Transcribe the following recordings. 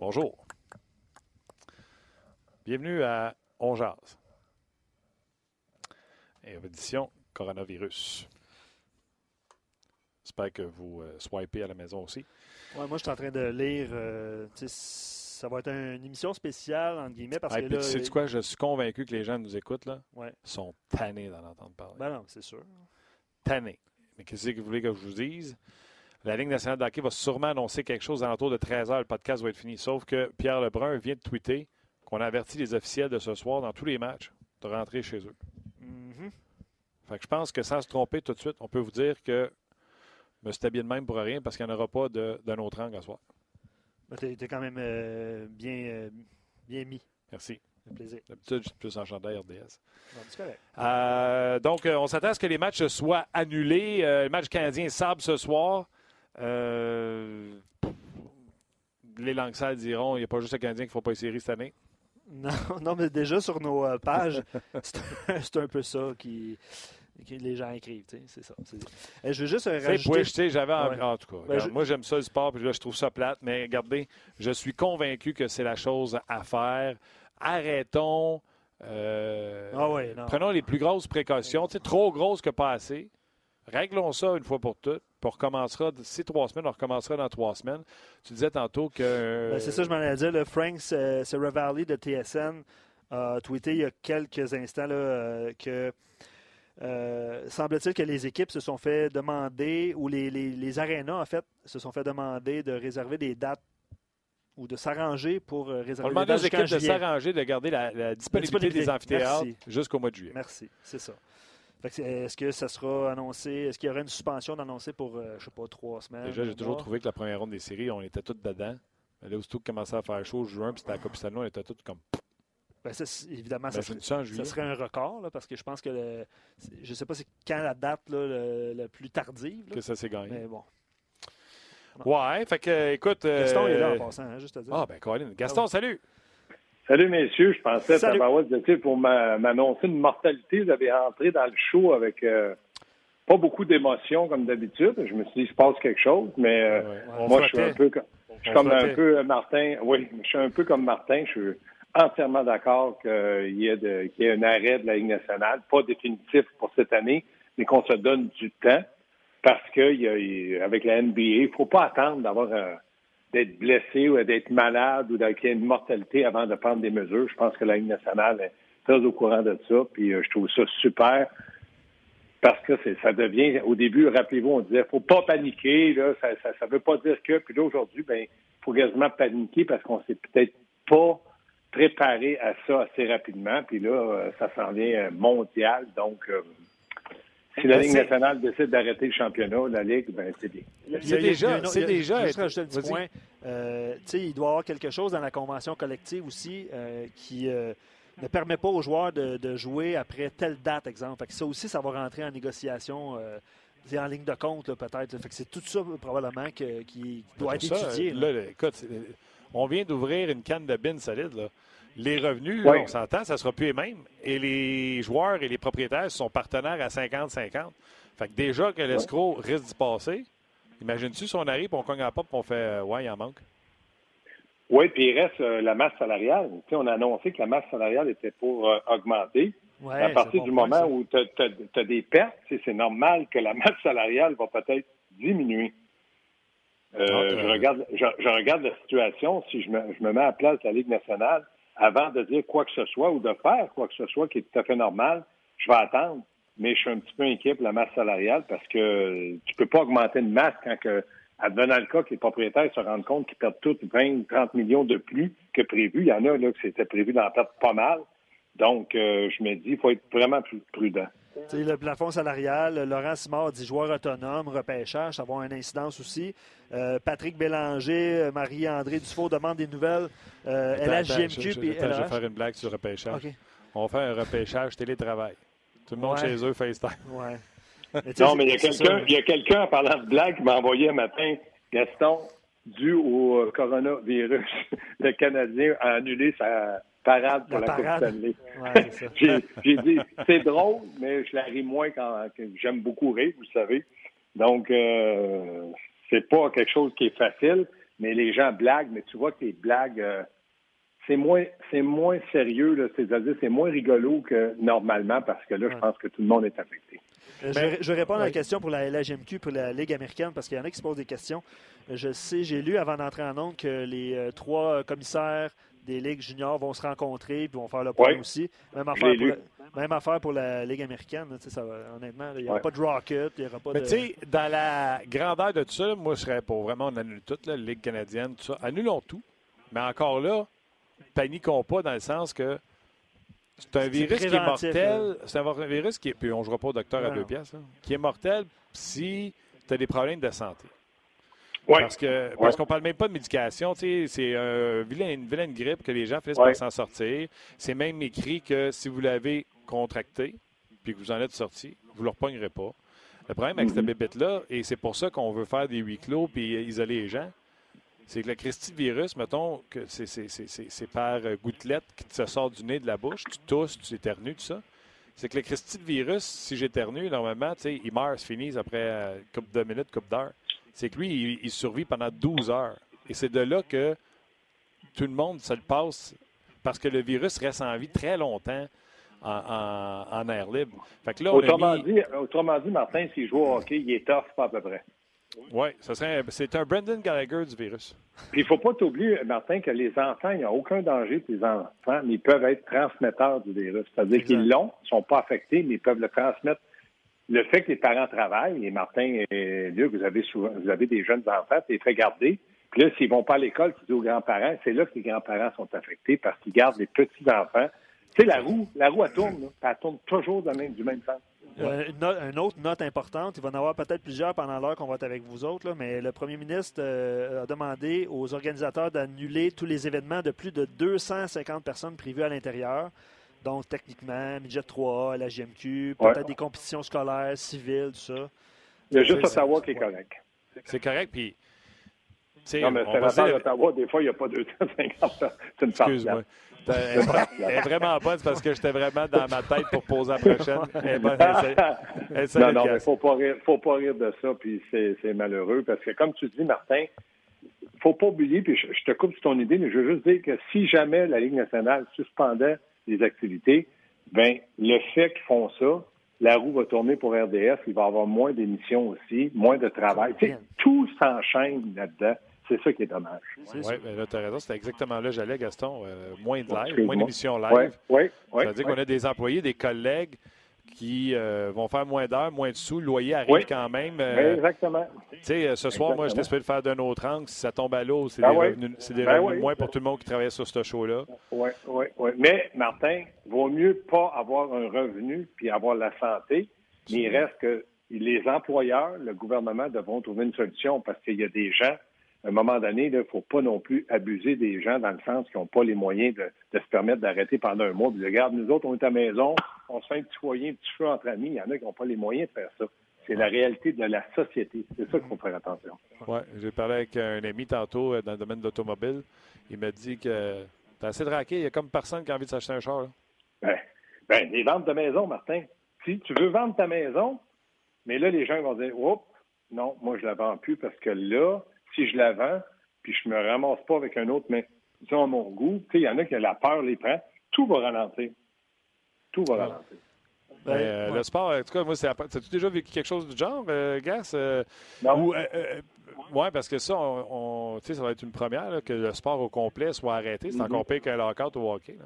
Bonjour. Bienvenue à On Jazz. édition coronavirus. J'espère que vous euh, swipez à la maison aussi. Ouais, moi, je suis en train de lire. euh, ça va être une émission spéciale, entre guillemets, parce que là. tu sais quoi? Je suis convaincu que les gens nous écoutent, là, Ouais. sont tannés d'en entendre parler. Ben non, c'est sûr. Tannés. Mais qu'est-ce que vous voulez que je vous dise? La Ligue nationale de hockey va sûrement annoncer quelque chose à l'entour de 13 h. Le podcast va être fini. Sauf que Pierre Lebrun vient de tweeter qu'on a averti les officiels de ce soir dans tous les matchs de rentrer chez eux. Mhm. Fait que je pense que sans se tromper tout de suite, on peut vous dire que je me suis habillé de même pour rien parce qu'il n'y en aura pas d'un autre angle à soir. Ben, t'es, t'es quand même euh, bien, euh, bien mis. Merci. Fait plaisir. D'habitude, je suis plus en chandail RDS. Non, c'est correct. Euh, donc, on s'attend à ce que les matchs soient annulés. Le match canadien sable ce soir. Euh, les langues sales diront il n'y a pas juste le Canadien qui ne faut pas les séries cette année. Non, non, mais déjà sur nos euh, pages, c'est un, peu ça qui, que les gens écrivent. C'est ça. Eh, je veux juste euh, rajouter. j'avais envie- Ouais. En tout cas, Ben, regarde, je- moi, j'aime ça le sport, puis là, je trouve ça plate. Mais regardez, je suis convaincu que c'est la chose à faire. Arrêtons. euh, Ah ouais, non. Prenons les plus grosses précautions. Trop grosses que pas assez. Réglons ça une fois pour toutes. Puis on recommencera, d'ici trois semaines, on recommencera dans trois semaines. Tu disais tantôt que. Ben, c'est ça, je m'en allais dire. Le Frank Seravalli de TSN a tweeté il y a quelques instants là, euh, que euh, semble-t-il que les équipes se sont fait demander, ou les, les, les arénas, en fait, se sont fait demander de réserver des dates ou de s'arranger pour euh, On réserver des demande dates jusqu'en équipes de s'arranger, de garder la, la disponibilité, disponibilité. des amphithéâtres jusqu'au mois de juillet. Merci, c'est ça. Est-ce que ça sera annoncé, est-ce qu'il y aura une suspension d'annoncer pour, euh, je sais pas, trois semaines? Déjà, j'ai toujours trouvé que la première ronde des séries, on était tous dedans. Là, aussitôt que commençait à faire chaud, juin, puis c'était la Coupe Stanley, on était tous comme. Ben, ça, évidemment, Ben, ça, serait, ça un record, là, parce que je pense que le, je ne sais pas c'est quand la date là, le- la plus tardive. là, que ça s'est gagné. mais bon. Ouais, fait que, écoute. euh, Gaston est là en passant, hein, juste à dire. Ah, ben, Colin. Gaston, Ah salut. Salut, messieurs. Je pensais, Salut. Tabarouette, vous étiez pour m'a- m'annoncer une mortalité. Vous avez rentré dans le show avec euh, pas beaucoup d'émotions comme d'habitude. Je me suis dit, il se passe quelque chose, mais euh, Ouais, moi, je suis un peu, comme- je suis comme un peu euh, Martin. Oui, je suis un peu comme Martin. Je suis entièrement d'accord qu'il y, y ait un arrêt de la Ligue nationale, pas définitif pour cette année, mais qu'on se donne du temps parce que il y a- il- avec la NBA, il faut pas attendre d'avoir un- d'être blessé ou d'être malade ou qu'il y ait une mortalité avant de prendre des mesures. Je pense que la Ligue nationale est très au courant de ça, puis euh, je trouve ça super parce que ça devient, au début, rappelez-vous, on disait, faut pas paniquer, là, ça, ça, ça veut pas dire que, puis là, aujourd'hui, ben, faut quasiment paniquer parce qu'on s'est peut-être pas préparé à ça assez rapidement, puis là, euh, ça s'en vient euh, mondial, donc, si la Ben, Ligue nationale décide d'arrêter le championnat, la Ligue, ben, c'est bien. Il y a- C'est déjà- c'est déjà Juste rajouter un petit point. Euh, il doit y avoir quelque chose dans la convention collective aussi euh, qui euh, ne permet pas aux joueurs de, de jouer après telle date, exemple. Fait que ça aussi, ça va rentrer en négociation. euh, c'est en ligne de compte, là, peut-être. Fait que c'est tout ça, probablement, que- qui doit être ça, étudié. là, là. là, écoute, c'est- on vient d'ouvrir une canne de bin solide. Là. Les revenus, Oui. on s'entend, ça ne sera plus les mêmes. Et les joueurs et les propriétaires sont partenaires à 50-50. Fait que déjà que l'escroc risque d'y passer, imagine-tu si on arrive on cogne à la porte et on fait euh, Ouais, il en manque? Oui, puis il reste euh, la masse salariale. Tu sais, on a annoncé que la masse salariale était pour euh, augmenter. Ouais, à partir du bon moment ça. où tu as, des pertes, c'est normal que la masse salariale va peut-être diminuer. Euh, Donc, je, regarde, je, je regarde la situation, si je me, je me mets à la place de la Ligue nationale, avant de dire quoi que ce soit ou de faire quoi que ce soit qui est tout à fait normal, je vais attendre. Mais je suis un petit peu inquiet pour la masse salariale parce que tu peux pas augmenter une masse quand que, advenant le cas que les propriétaires se rendent compte qu'ils perdent tous 20, 30 millions de plus que prévu. Il y en a là que c'était prévu d'en perdre pas mal. Donc, euh, je me dis, il faut être vraiment plus prudent. Le plafond salarial, Laurent Simard dit joueur autonome, repêchage, ça va avoir une incidence aussi. Euh, Patrick Bélanger, euh, Marie-André Dufault demandent des nouvelles. Euh, Attends, LHJMQ je, vais faire une blague sur le repêchage. On va faire un repêchage télétravail. Tout le monde Ouais. chez eux, FaceTime. Ouais. Mais Non, mais il y a quelqu'un, il y a quelqu'un en parlant de blague qui m'a envoyé un matin, Gaston, dû au euh, coronavirus, le Canadien a annulé sa parade pour La la, Coupe. Stanley. Ouais. J'ai dit, c'est drôle, mais je la ris moins quand j'aime beaucoup rire, vous savez. Donc, euh, c'est pas quelque chose qui est facile, mais les gens blaguent, mais tu vois que les blagues, euh, c'est moins, c'est moins sérieux, c'est-à-dire c'est moins rigolo que normalement parce que là, je pense que tout le monde est affecté. Euh, je, vais répondre à la question pour la LHMQ, pour la Ligue américaine, parce qu'il y en a qui se posent des questions. Euh, je sais, j'ai lu avant d'entrer en nombre que les trois commissaires des ligues juniors vont se rencontrer et vont faire le point aussi. Même affaire, pour la, même affaire, pour la, Ligue américaine. Ça, honnêtement, il n'y aura pas de Rocket, il n'y aura pas Mais de... tu sais, dans la grandeur de tout ça, moi, je serais pour vraiment, on annule tout, la Ligue canadienne, tout ça. Annulons tout. Mais encore là, paniquons pas dans le sens que c'est un virus qui est mortel. C'est un virus qui est. Puis on ne jouera pas au docteur à deux pièces. Qui est mortel si tu as des problèmes de santé. Parce que parce qu'on parle même pas de médication, c'est un une vilaine grippe que les gens finissent par s'en sortir. C'est même écrit que si vous l'avez contracté, puis que vous en êtes sorti, vous ne le repognerez pas. Le problème avec cette mm-hmm. bébête-là, et c'est pour ça qu'on veut faire des huis clos puis isoler les gens, c'est que le Christy virus, mettons, que c'est par gouttelette qui te sort du nez, de la bouche, tu tousses, tu éternues, tout ça. C'est que le Christy virus, si j'éternue, normalement, il meurt, se finit après une couple de minutes, couple d'heures c'est que lui, il, survit pendant 12 heures. Et c'est de là que tout le monde se le passe parce que le virus reste en vie très longtemps en, air libre. autrement, dit, autrement dit, Martin, s'il joue au hockey, il est tough, pas à peu près. Oui, c'est un Brendan Gallagher du virus. Puis il ne faut pas t'oublier, Martin, que les enfants, il n'y a aucun danger pour les enfants, mais ils peuvent être transmetteurs du virus. C'est-à-dire qu'ils l'ont, ils ne sont pas affectés, mais ils peuvent le transmettre le fait que les parents travaillent, et Martin et Luc, vous avez souvent, vous avez des jeunes enfants, les fais garder. Puis là, s'ils vont pas à l'école, tu dis aux grands-parents, c'est là que les grands-parents sont affectés parce qu'ils gardent les petits-enfants. Tu sais, la roue, la roue, elle tourne, elle tourne toujours du même sens. Euh, une, autre note importante, il va en avoir peut-être plusieurs pendant l'heure qu'on va être avec vous autres, mais le premier ministre euh, a demandé aux organisateurs d'annuler tous les événements de plus de 250 personnes prévues à l'intérieur. Donc, techniquement, Midget 3A, la GMQ, peut-être des compétitions scolaires, civiles, tout ça. Il y a juste Ottawa qui est correct. C'est correct, puis. Non, mais c'est dire... Ottawa, des fois, il n'y a pas 250. C'est une Excuse-moi. Elle est vraiment bonne parce que j'étais vraiment dans ma tête pour poser la prochaine. non, non, mais il faut pas rire, faut pas rire de ça, puis c'est malheureux parce que comme tu dis, Martin, faut pas oublier, puis je, je, te coupe sur ton idée, mais je veux juste dire que si jamais la Ligue nationale suspendait des activités, ben le fait qu'ils font ça, la roue va tourner pour RDS, il va y avoir moins d'émissions aussi, moins de travail. tout s'enchaîne là-dedans. C'est ça qui est dommage. Oui, mais là, tu as raison. C'était exactement là j'allais, Gaston. Euh, moins de live, moins d'émissions live. Oui, oui. Ça veut dire qu'on a des employés, des collègues qui euh, vont faire moins d'heures, moins de sous. Le loyer arrive quand même. Euh, exactement. Tu sais, euh, ce soir, moi, j'étais espéré de faire d'un autre angle. Si ça tombe à l'eau, c'est ben des, revenus, des ben moins pour tout le monde qui travaille sur ce show-là. Oui, oui, oui. Mais, Martin, vaut mieux pas avoir un revenu puis avoir la santé, mais il reste que les employeurs, le gouvernement devront trouver une solution parce qu'il y a des gens à un moment donné, il ne faut pas non plus abuser des gens dans le sens qu'ils n'ont pas les moyens de, se permettre d'arrêter pendant un mois. Puis, regarde, nous autres, on est à la maison, on se fait un petit foyer, un petit feu entre amis. Il y en a qui n'ont pas les moyens de faire ça. C'est la réalité de la société. C'est ça qu'il faut faire attention. Oui, j'ai parlé avec un ami tantôt euh, dans le domaine de l'automobile. Il m'a dit que t'as assez de raquer. Il y a comme personne qui a envie de s'acheter un char. Ben, ben, les ventes de maison, Martin. Si tu veux vendre ta maison, mais là, les gens vont dire Oups, non, moi, je la vends plus parce que là, si je la vends, puis je me ramasse pas avec un autre, mais disons à mon goût, il y en a qui ont la peur les prend, tout va ralentir. Tout va ralentir. Ben, euh, le sport, en tout cas, moi, c'est. As-tu déjà vécu quelque chose du genre, euh, Gas? Euh, non. oui, parce que ça, on, ça va être une première, que le sport au complet soit arrêté. C'est mm-hmm. encore pire qu'un lockout au hockey.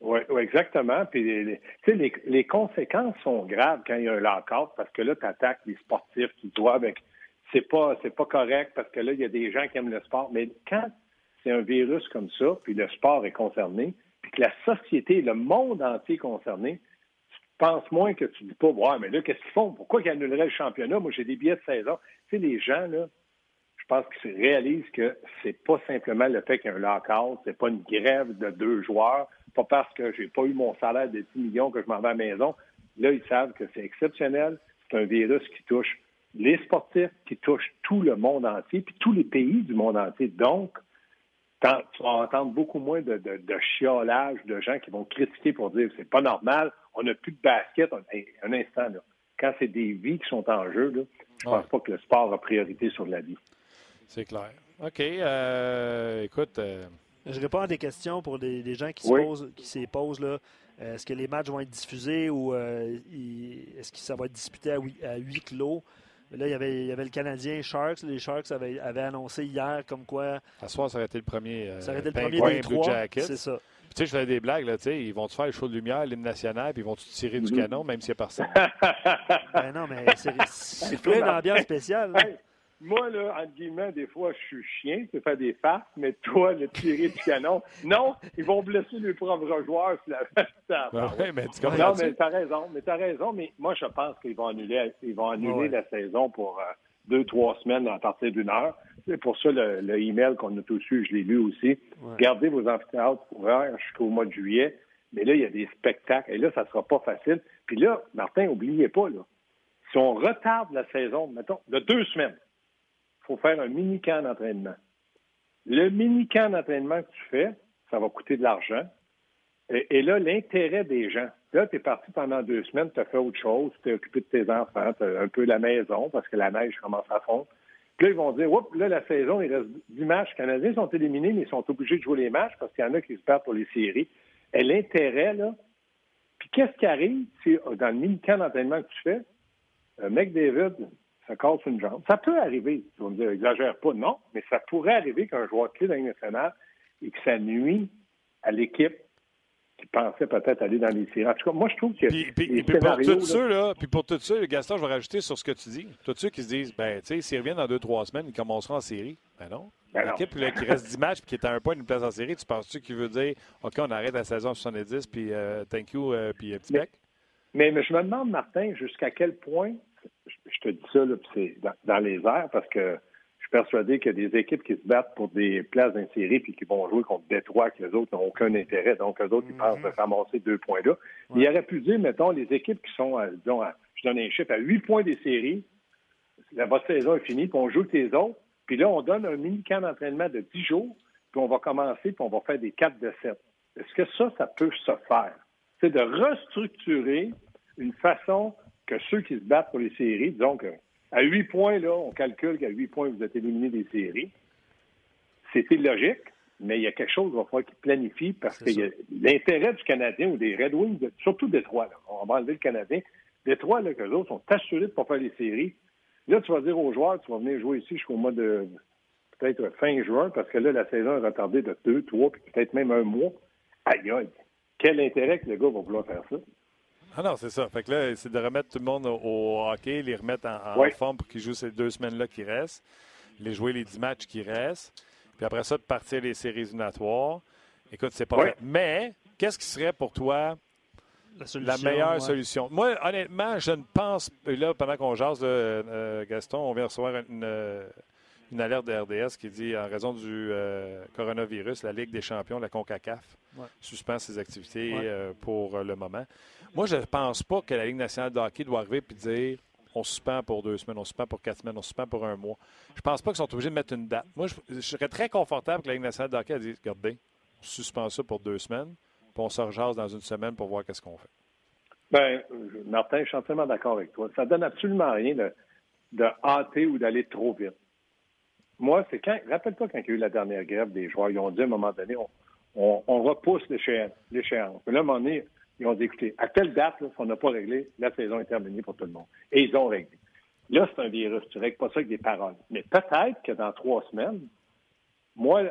Oui, exactement. Puis les, les, les, conséquences sont graves quand il y a un lockout parce que là, tu attaques les sportifs qui doivent c'est pas c'est pas correct parce que là, il y a des gens qui aiment le sport. Mais quand c'est un virus comme ça, puis le sport est concerné, puis que la société, le monde entier est concerné, tu penses moins que tu dis pas, ouais, mais là, qu'est-ce qu'ils font? Pourquoi ils annuleraient le championnat? Moi, j'ai des billets de saison. Tu sais, les gens, là, je pense qu'ils réalisent que c'est pas simplement le fait qu'il y a un lockout, c'est pas une grève de deux joueurs, pas parce que j'ai pas eu mon salaire de 10 millions que je m'en vais à la maison. Là, ils savent que c'est exceptionnel, c'est un virus qui touche les sportifs qui touchent tout le monde entier, puis tous les pays du monde entier. Donc, tu vas entendre beaucoup moins de, de, chiolage de gens qui vont critiquer pour dire c'est pas normal, on n'a plus de basket. un instant, là. quand c'est des vies qui sont en jeu, là, je pense pas que le sport a priorité sur la vie. C'est clair. OK. Euh, écoute. Je réponds à des questions pour des, gens qui se posent, qui posent là. Est-ce que les matchs vont être diffusés ou est-ce que ça va être disputé à huis, à clos? Là, il y, avait, il y avait le Canadien Sharks. Les Sharks avaient, annoncé hier comme quoi. À soir, ça aurait été le premier. ça aurait été le premier des trois. C'est ça. Tu sais, je faisais des blagues, là, tu sais, ils vont-tu faire le show de lumière, l'hymne national, puis ils vont-tu tirer du mhm. canon, même s'il n'y a personne? ben non, mais c'est plein d'ambiance spéciale. moi, là, entre guillemets, des fois, je suis chien, tu fais des farces, mais toi, le tirer du canon, non, ils vont blesser les propres joueurs. La... ouais, mais tu non, mais t'as raison, mais t'as raison, mais moi, je pense qu'ils vont annuler, ils vont annuler la saison pour euh, deux, trois semaines à partir d'une heure. C'est pour ça le, le email qu'on a tous eu, je l'ai lu aussi. Gardez vos amphithéâtres ouverts jusqu'au mois de juillet. Mais là, il y a des spectacles. Et là, ça ne sera pas facile. Puis là, Martin, n'oubliez pas, là, si on retarde la saison, mettons, de deux semaines, faut faire un mini-camp d'entraînement. Le mini-camp d'entraînement que tu fais, ça va coûter de l'argent. Et, là, l'intérêt des gens, là, tu es parti pendant deux semaines, tu as fait autre chose, tu t'es occupé de tes enfants, tu un peu la maison parce que la neige commence à fondre. Puis là, ils vont dire, oups, là, la saison, il reste 10 matchs. Les Canadiens sont éliminés, mais ils sont obligés de jouer les matchs parce qu'il y en a qui se battent pour les séries. Et l'intérêt, là, puis qu'est-ce qui arrive euh, dans le mini-camp d'entraînement que tu fais, un mec David, ça casse une jambe. Ça peut arriver. Tu vas me dire, exagère pas. Non, mais ça pourrait arriver qu'un joueur clé dans nationale et que ça nuit à l'équipe qui pensaient peut-être aller dans les séries. En tout cas, moi, je trouve que. Puis, puis, puis pour tous ceux, là, puis pour tous ceux, Gaston, je vais rajouter sur ce que tu dis. Tous ceux qui se disent, ben, tu sais, s'ils reviennent dans deux, trois semaines, ils commenceront en série. Ben non. Ben L'équipe qui reste 10 matchs puis qui est à un point d'une place en série, tu penses-tu qu'il veut dire, OK, on arrête la saison 70, puis uh, thank you, uh, puis uh, petit bec? Mais, mais, je me demande, Martin, jusqu'à quel point, je, te dis ça, là, c'est dans, dans les airs, parce que persuadé qu'il y a des équipes qui se battent pour des places d'insérer puis qui vont jouer contre Détroit, que les autres n'ont aucun intérêt. Donc, les autres, ils pensent mhm. ramasser deux points là. Il aurait pu dire, mettons, les équipes qui sont, disons, je donne un chiffre, à huit points des séries, la votre saison est finie, puis on joue que les autres. Puis là, on donne un mini-camp d'entraînement de dix jours, puis on va commencer, puis on va faire des quatre de sept. Est-ce que ça, ça peut se faire? C'est de restructurer une façon que ceux qui se battent pour les séries, disons que à huit points, là, on calcule qu'à huit points, vous êtes éliminé des séries. C'était logique, mais il y a quelque chose qu'il va falloir qu'ils planifient parce que l'intérêt du Canadien ou des Red Wings, surtout Détroit, là, on va enlever le Canadien, Détroit, là, que les autres sont assurés de ne pas faire les séries. Là, tu vas dire aux joueurs, tu vas venir jouer ici jusqu'au mois de peut-être fin juin, parce que là, la saison est retardée de deux, trois, puis peut-être même un mois. Aïe, aïe. Quel intérêt que le gars va vouloir faire ça? Ah non, c'est ça. Fait que là, c'est de remettre tout le monde au, hockey, les remettre en, forme pour qu'ils jouent ces deux semaines-là qui restent, les jouer les dix matchs qui restent, puis après ça, de partir les séries éliminatoires. Écoute, c'est pas vrai. Mais, qu'est-ce qui serait pour toi la, meilleure solution? Moi, honnêtement, je ne pense. Là, pendant qu'on jase, euh, Gaston, on vient recevoir une, une alerte de RDS qui dit en raison du euh, coronavirus, la Ligue des champions, la CONCACAF, suspend ses activités euh, pour le moment. Moi, je ne pense pas que la Ligue nationale de hockey doit arriver et dire on suspend pour deux semaines, on suspend pour quatre semaines, on suspend pour un mois. Je pense pas qu'ils sont obligés de mettre une date. Moi, je, serais très confortable que la Ligue nationale de hockey dise regardez, on suspend ça pour deux semaines, puis on se rejase dans une semaine pour voir qu'est-ce qu'on fait. Bien, Martin, je suis entièrement d'accord avec toi. Ça donne absolument rien de, de hâter ou d'aller trop vite. Moi, c'est quand. Rappelle-toi quand il y a eu la dernière grève des joueurs, ils ont dit à un moment donné, on, repousse l'échéance. Là, à un moment donné, ils ont dit, écoutez, à telle date, si on n'a pas réglé, la saison est terminée pour tout le monde. Et ils ont réglé. Là, c'est un virus. Tu ne règles pas ça avec des paroles. Mais peut-être que dans trois semaines, moi,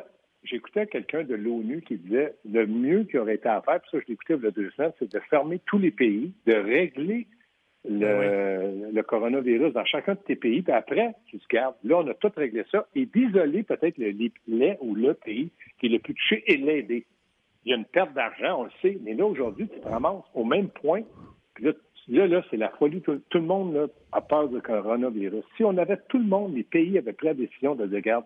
j'écoutais quelqu'un de l'ONU qui disait le mieux qui aurait été à faire, puis ça, je l'écoutais il y a deux semaines, c'est de fermer tous les pays, de régler le, le, coronavirus dans chacun de tes pays, puis après, tu te gardes. Là, on a tout réglé ça, et d'isoler peut-être le, lait ou le pays qui est le plus touché et l'aider il y a une perte d'argent, on le sait, mais là, aujourd'hui, tu te ramasses au même point. Puis là, là, c'est la folie. Tout, le monde là, a peur du coronavirus. Si on avait tout le monde, les pays avaient pris la décision de dire, regarde,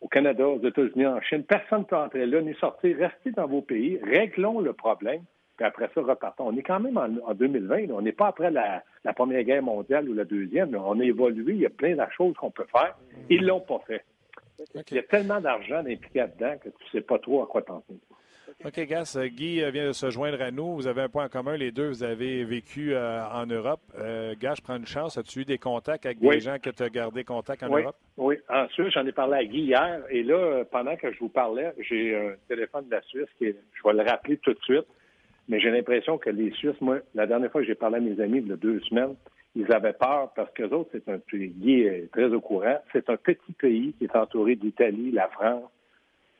au Canada, aux États-Unis, en Chine, personne ne peut entrer là, ni sortir, restez dans vos pays, réglons le problème, puis après ça, repartons. On est quand même en, 2020, on n'est pas après la, Première Guerre mondiale ou la Deuxième. On a évolué, il y a plein de choses qu'on peut faire. Ils ne l'ont pas fait. Il y a tellement d'argent impliqué là-dedans que tu ne sais pas trop à quoi t'en tenir. OK, Gas. Euh, Guy euh, vient de se joindre à nous. Vous avez un point en commun. Les deux, vous avez vécu euh, en Europe. Euh, Gas, je prends une chance. As-tu eu des contacts avec des gens que tu as gardé contact en oui, Europe? Oui. Ensuite, j'en ai parlé à Guy hier. Et là, pendant que je vous parlais, j'ai un téléphone de la Suisse qui est, je vais le rappeler tout de suite. Mais j'ai l'impression que les Suisses, moi, la dernière fois que j'ai parlé à mes amis, il y a deux semaines, ils avaient peur parce que autres, c'est un pays, très au courant, c'est un petit pays qui est entouré d'Italie, la France,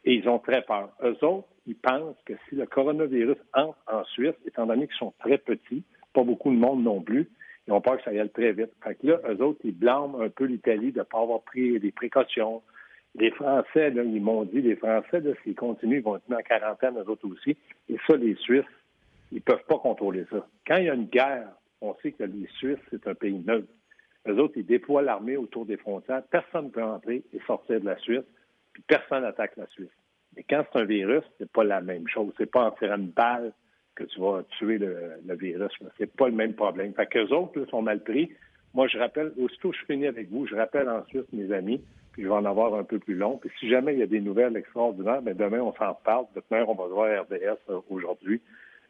et ils ont très peur. Eux autres, ils pensent que si le coronavirus entre en Suisse, étant donné qu'ils sont très petits, pas beaucoup de monde non plus, ils ont peur que ça aille très vite. Fait que là, eux autres, ils blâment un peu l'Italie de ne pas avoir pris des précautions. Les Français, là, ils m'ont dit, les Français, s'ils continuent, ils vont être mis en quarantaine, eux autres aussi. Et ça, les Suisses, ils ne peuvent pas contrôler ça. Quand il y a une guerre, on sait que les Suisses, c'est un pays neutre. Eux autres, ils déploient l'armée autour des frontières. Personne ne peut entrer et sortir de la Suisse puis personne n'attaque la Suisse. Mais quand c'est un virus, c'est pas la même chose. C'est pas en tirant une balle que tu vas tuer le, le virus. C'est pas le même problème. Fait qu'eux autres là, sont mal pris. Moi, je rappelle, aussitôt que je finis avec vous, je rappelle ensuite mes amis, puis je vais en avoir un peu plus long. Puis si jamais il y a des nouvelles extraordinaires, bien, demain, on s'en parle. Demain, on va voir RDS euh, aujourd'hui.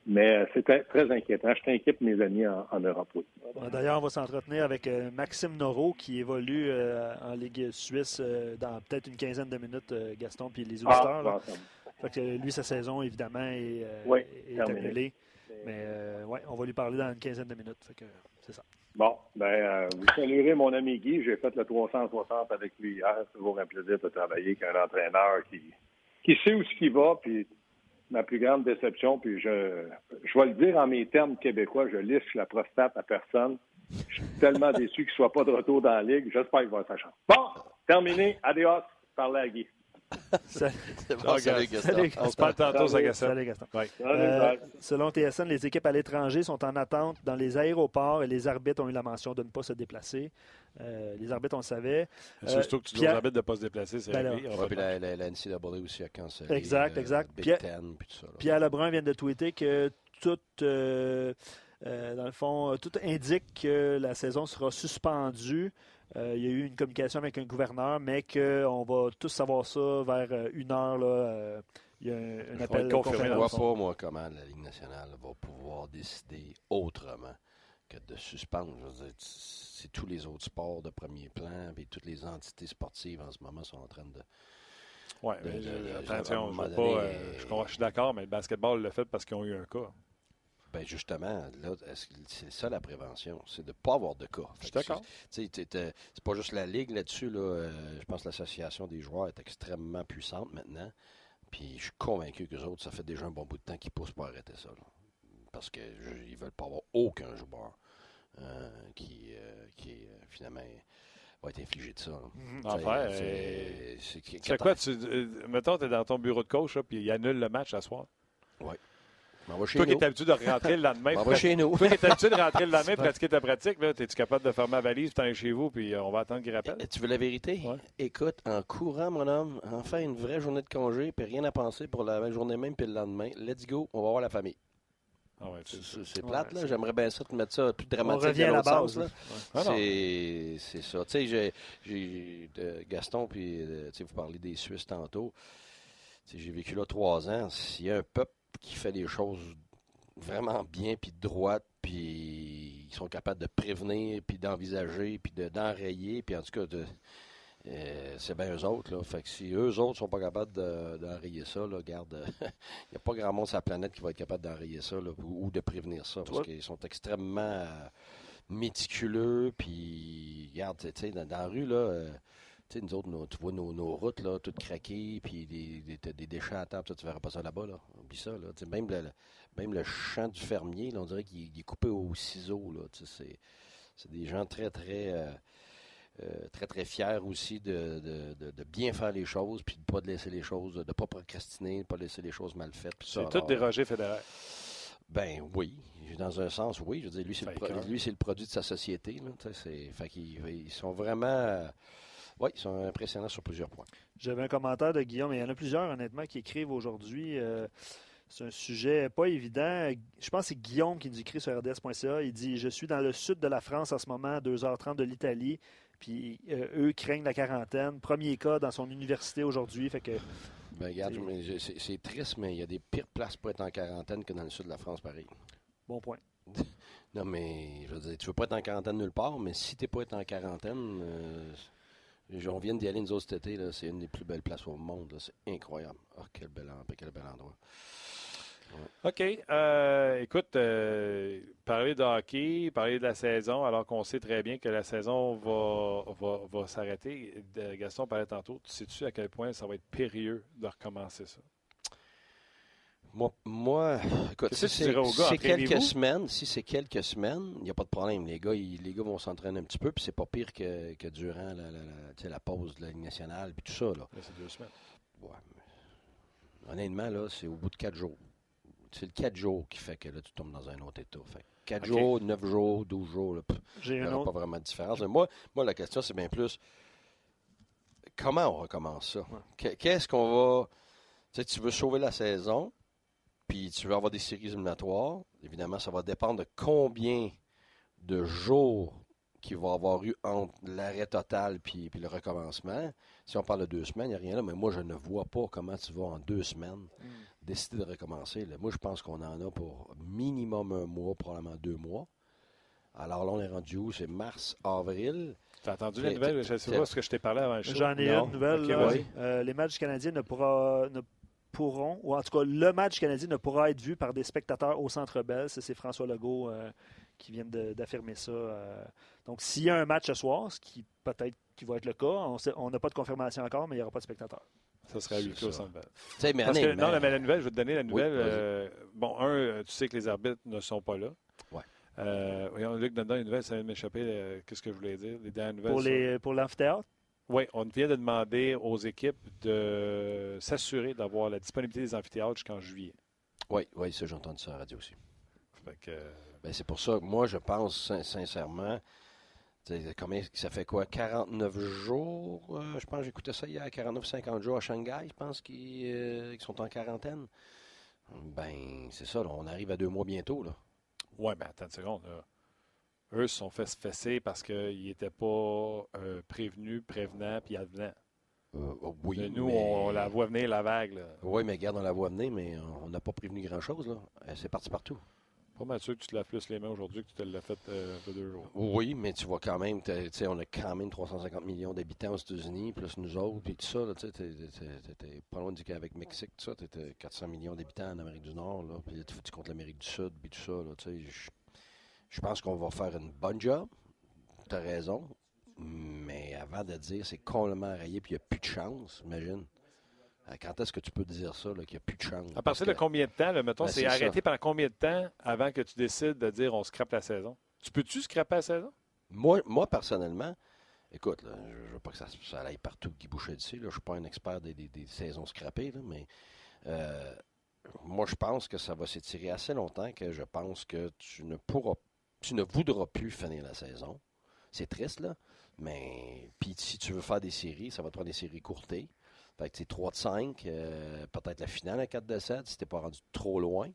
Mais euh, c'est très inquiétant. Je t'inquiète mes amis en, en Europe. Oui. D'ailleurs, on va s'entretenir avec euh, Maxime Noro qui évolue euh, en Ligue suisse dans peut-être une quinzaine de minutes, Gaston, puis les auditeurs. Ah, fait que, lui, sa saison, évidemment, est, oui, est annulée. Mais ouais, on va lui parler dans une quinzaine de minutes. C'est ça. Bon, ben, vous saluerez mon ami Guy. J'ai fait le 360 avec lui hier. C'est toujours un plaisir de travailler avec un entraîneur qui, qui sait où ce qu'il va, puis ma plus grande déception, puis je, je vais le dire en mes termes québécois, je liche la prostate à personne. Je suis tellement déçu qu'il ne soit pas de retour dans la Ligue. J'espère qu'il va avoir sa chance. Bon, terminé. Adios. Parlez à Guy. Salut, salut, On se parle tantôt, salut, salut, Gaston. Euh, selon TSN, les équipes à l'étranger sont en attente dans les aéroports et les arbitres ont eu la mention de ne pas se déplacer. Euh, les arbitres, on le savait. Euh, surtout que tu dis aux arbitres de ne pas se déplacer, c'est ben réglé. puis la, la, la NCAA aussi a cancellé. Exact, exact. Big Ten, puis tout ça. Pierre Lebrun vient de tweeter que tout... dans le fond, tout indique que la saison sera suspendue. Euh, il y a eu une communication avec un gouverneur, mais qu'on va tous savoir ça vers euh, une heure. Là, euh, il y a un, appel confirmé. Je ne vois pas, moi, comment la Ligue nationale va pouvoir décider autrement que de suspendre. c'est tous les autres sports de premier plan et toutes les entités sportives en ce moment sont en train de. Oui, attention, je, je suis d'accord, mais le basketball le fait parce qu'ils ont eu un cas. Ben justement, là, c'est ça la prévention, c'est de ne pas avoir de cas. Je suis d'accord. C'est pas juste la Ligue là-dessus. Là, euh, je pense que l'association des joueurs est extrêmement puissante maintenant. Puis je suis convaincu que les autres, ça fait déjà un bon bout de temps qu'ils poussent pour arrêter ça. Parce qu'ils ne veulent pas avoir aucun joueur euh, qui, euh, qui finalement va être infligé de ça. Mm-hmm. c'est quoi? Tu, mettons, tu es dans ton bureau de coach, puis il annule le match à soir. Oui. Toi qui es habitué de rentrer le lendemain. On va chez nous. Toi qui es habitué de rentrer le lendemain, pratiquer ta pratique, es-tu capable de fermer ma valise, puis chez vous, puis euh, on va attendre qu'il rappelle? Tu veux la vérité? Écoute, en courant, mon homme, en faire une vraie journée de congé, puis rien à penser pour la journée même, puis le lendemain, let's go, on va voir la famille. Ah ouais, c'est plate, là. J'aimerais bien ça te mettre ça plus dramatique. On revient à la base. Là. Ah c'est ça. Tu sais, j'ai Gaston, puis euh, vous parlez des Suisses tantôt. J'ai vécu là trois ans. S'il y a un peuple qui fait les choses vraiment bien, puis droite, puis ils sont capables de prévenir, puis d'envisager, puis d'enrayer, puis en tout cas, de, euh, c'est bien eux autres. Là. Fait que si eux autres sont pas capables d'enrayer ça, là, garde, il n'y a pas grand monde sur la planète qui va être capable d'enrayer ça là, ou, de prévenir ça, parce qu'ils sont extrêmement euh, méticuleux, puis, regarde, tu sais, dans, la rue, là... Euh, tu sais, nous autres, tu vois nos, routes, là, toutes craquées, puis des, des, déchets à table, tu verras pas ça là-bas, là. Oublie ça, là. même, le, même le champ du fermier, là, on dirait qu'il est coupé au ciseau, là. C'est, c'est des gens très, très, euh, euh, très, très fiers aussi de, de, de, bien faire les choses, puis de ne pas laisser les choses, de ne pas procrastiner, de ne pas laisser les choses mal faites. C'est tout des Roger Fédéraire. Ben oui, dans un sens, oui. Je veux dire, lui, c'est, le, lui, c'est le produit de sa société. Là, fait qu'ils ils sont vraiment... Oui, ils sont impressionnants sur plusieurs points. J'avais un commentaire de Guillaume, mais il y en a plusieurs, honnêtement, qui écrivent aujourd'hui. Euh, c'est un sujet pas évident. Je pense que c'est Guillaume qui nous écrit sur rds.ca. Il dit Je suis dans le sud de la France en ce moment, à 2h30 de l'Italie. Puis euh, eux craignent la quarantaine. Premier cas dans son université aujourd'hui. Fait que Ben, regarde, c'est triste, mais il y a des pires places pour être en quarantaine que dans le sud de la France, pareil. Bon point. Non, mais je veux dire, tu veux pas être en quarantaine nulle part, mais si t'es pas être en quarantaine, euh, on vient d'y aller nous autres cet été, c'est une des plus belles places au monde. C'est incroyable. Oh, quel bel, quel bel endroit. OK. euh, écoute, euh, parler de hockey, parler de la saison, alors qu'on sait très bien que la saison va, va, va s'arrêter. Gaston parlait tantôt. Tu sais-tu à quel point ça va être périlleux de recommencer ça? Moi, moi écoute, si c'est quelques semaines, si c'est quelques semaines, il n'y a pas de problème. Les gars, ils- les gars vont s'entraîner un petit peu, puis c'est pas pire que, que durant la, la, pause de la Ligue nationale, puis tout ça. Là. C'est deux semaines. Ouais, mais honnêtement, là, c'est au bout de quatre jours. C'est le quatre jours qui fait que là, tu tombes dans un autre état. Fait quatre jours, neuf jours, douze jours, il n'y aura pas vraiment de différence. Mais moi, moi, la question, c'est bien plus comment on recommence ça? Que- Qu'est-ce qu'on va. Tu sais, tu veux sauver la saison, puis tu veux avoir des séries éliminatoires. Évidemment, ça va dépendre de combien de jours qu'il va avoir eu entre l'arrêt total puis, puis le recommencement. Si on parle de deux semaines, il n'y a rien là, mais moi, je ne vois pas comment tu vas en deux semaines décider de recommencer. là. Moi, je pense qu'on en a pour minimum un mois, probablement deux mois. Alors là, on est rendu où? C'est mars, avril. T'as entendu la nouvelle? Je sais pas ce que je t'ai parlé avant le show? J'en ai Non? une nouvelle. Là. Euh, les matchs canadiens ne, pourra- ne pourront, ou en tout cas, le match canadien ne pourra être vu par des spectateurs au Centre Bell. C'est François Legault euh, qui vient d'affirmer ça. euh. Donc, s'il y a un match ce soir, ce qui peut-être qui va être le cas, on n'a pas de confirmation encore, mais il n'y aura pas de spectateurs. Ça C'est clos au. Centre Bell. Mais Parce que, non, mais la nouvelle, je vais te donner la nouvelle. euh, bon, un, tu sais que les arbitres ne sont pas là. Ouais. Euh, voyons, Luc, donne-nous les nouvelles, ça vient de m'échapper. euh, Qu'est-ce que je voulais dire? Les dernières nouvelles. Pour sont- les pour l'amphithéâtre, Oui, on vient de demander aux équipes de s'assurer d'avoir la disponibilité des amphithéâtres jusqu'en juillet. Oui, oui, ça, j'ai entendu ça à la radio aussi. Que, euh, Ben, c'est pour ça que moi, je pense sin- sincèrement, combien, ça fait quoi, 49 jours? euh, je pense que j'écoutais ça hier, 49-50 jours à Shanghai, je pense qu'ils euh, sont en quarantaine. Ben, c'est ça, là, on arrive à deux mois bientôt. Là. ouais, mais attends une seconde. là. Eux se sont fait se fesser parce qu'ils n'étaient pas euh, prévenus, prévenants, puis advenants. Euh, oh, oui, nous, mais- on, la voit venir, la vague. Là. Oui, mais regarde, on la voit venir, mais on n'a pas prévenu grand-chose. Euh, C'est parti partout. Pas mal sûr que tu te laves plus les mains aujourd'hui que tu te l'as fait euh, a deux jours. Oui, mais tu vois quand même, tu on a quand même 350 millions d'habitants aux États-Unis, plus nous autres, puis tout ça, tu t'es pas loin du qu'avec Mexique, tout ça, t'es 400 millions d'habitants en Amérique du Nord, puis tu, tu comptes l'Amérique du Sud, puis tout ça, tu je- je pense qu'on va faire une bonne job, t'as raison, mais avant de dire c'est complètement rayé, puis il n'y a plus de chance, imagine. Euh, Quand est-ce que tu peux dire ça, qu'il n'y a plus de chance? À partir de combien de temps, là, mettons, Ben, c'est arrêté pendant combien de temps avant que tu décides de dire on scrape la saison? Tu peux-tu scraper la saison? Moi, moi personnellement, écoute, là, je ne veux pas que ça, ça aille partout Guy Boucher dessus. Là, je ne suis pas un expert des, des- des saisons scrappées, là, mais euh, moi, je pense que ça va s'étirer assez longtemps que je pense que tu ne pourras, tu ne voudras plus finir la saison. C'est triste, là, mais puis si tu veux faire des séries, ça va te prendre des séries courtées. Fait que c'est 3 de 5, euh, peut-être la finale à 4 de 7 si tu pas rendu trop loin.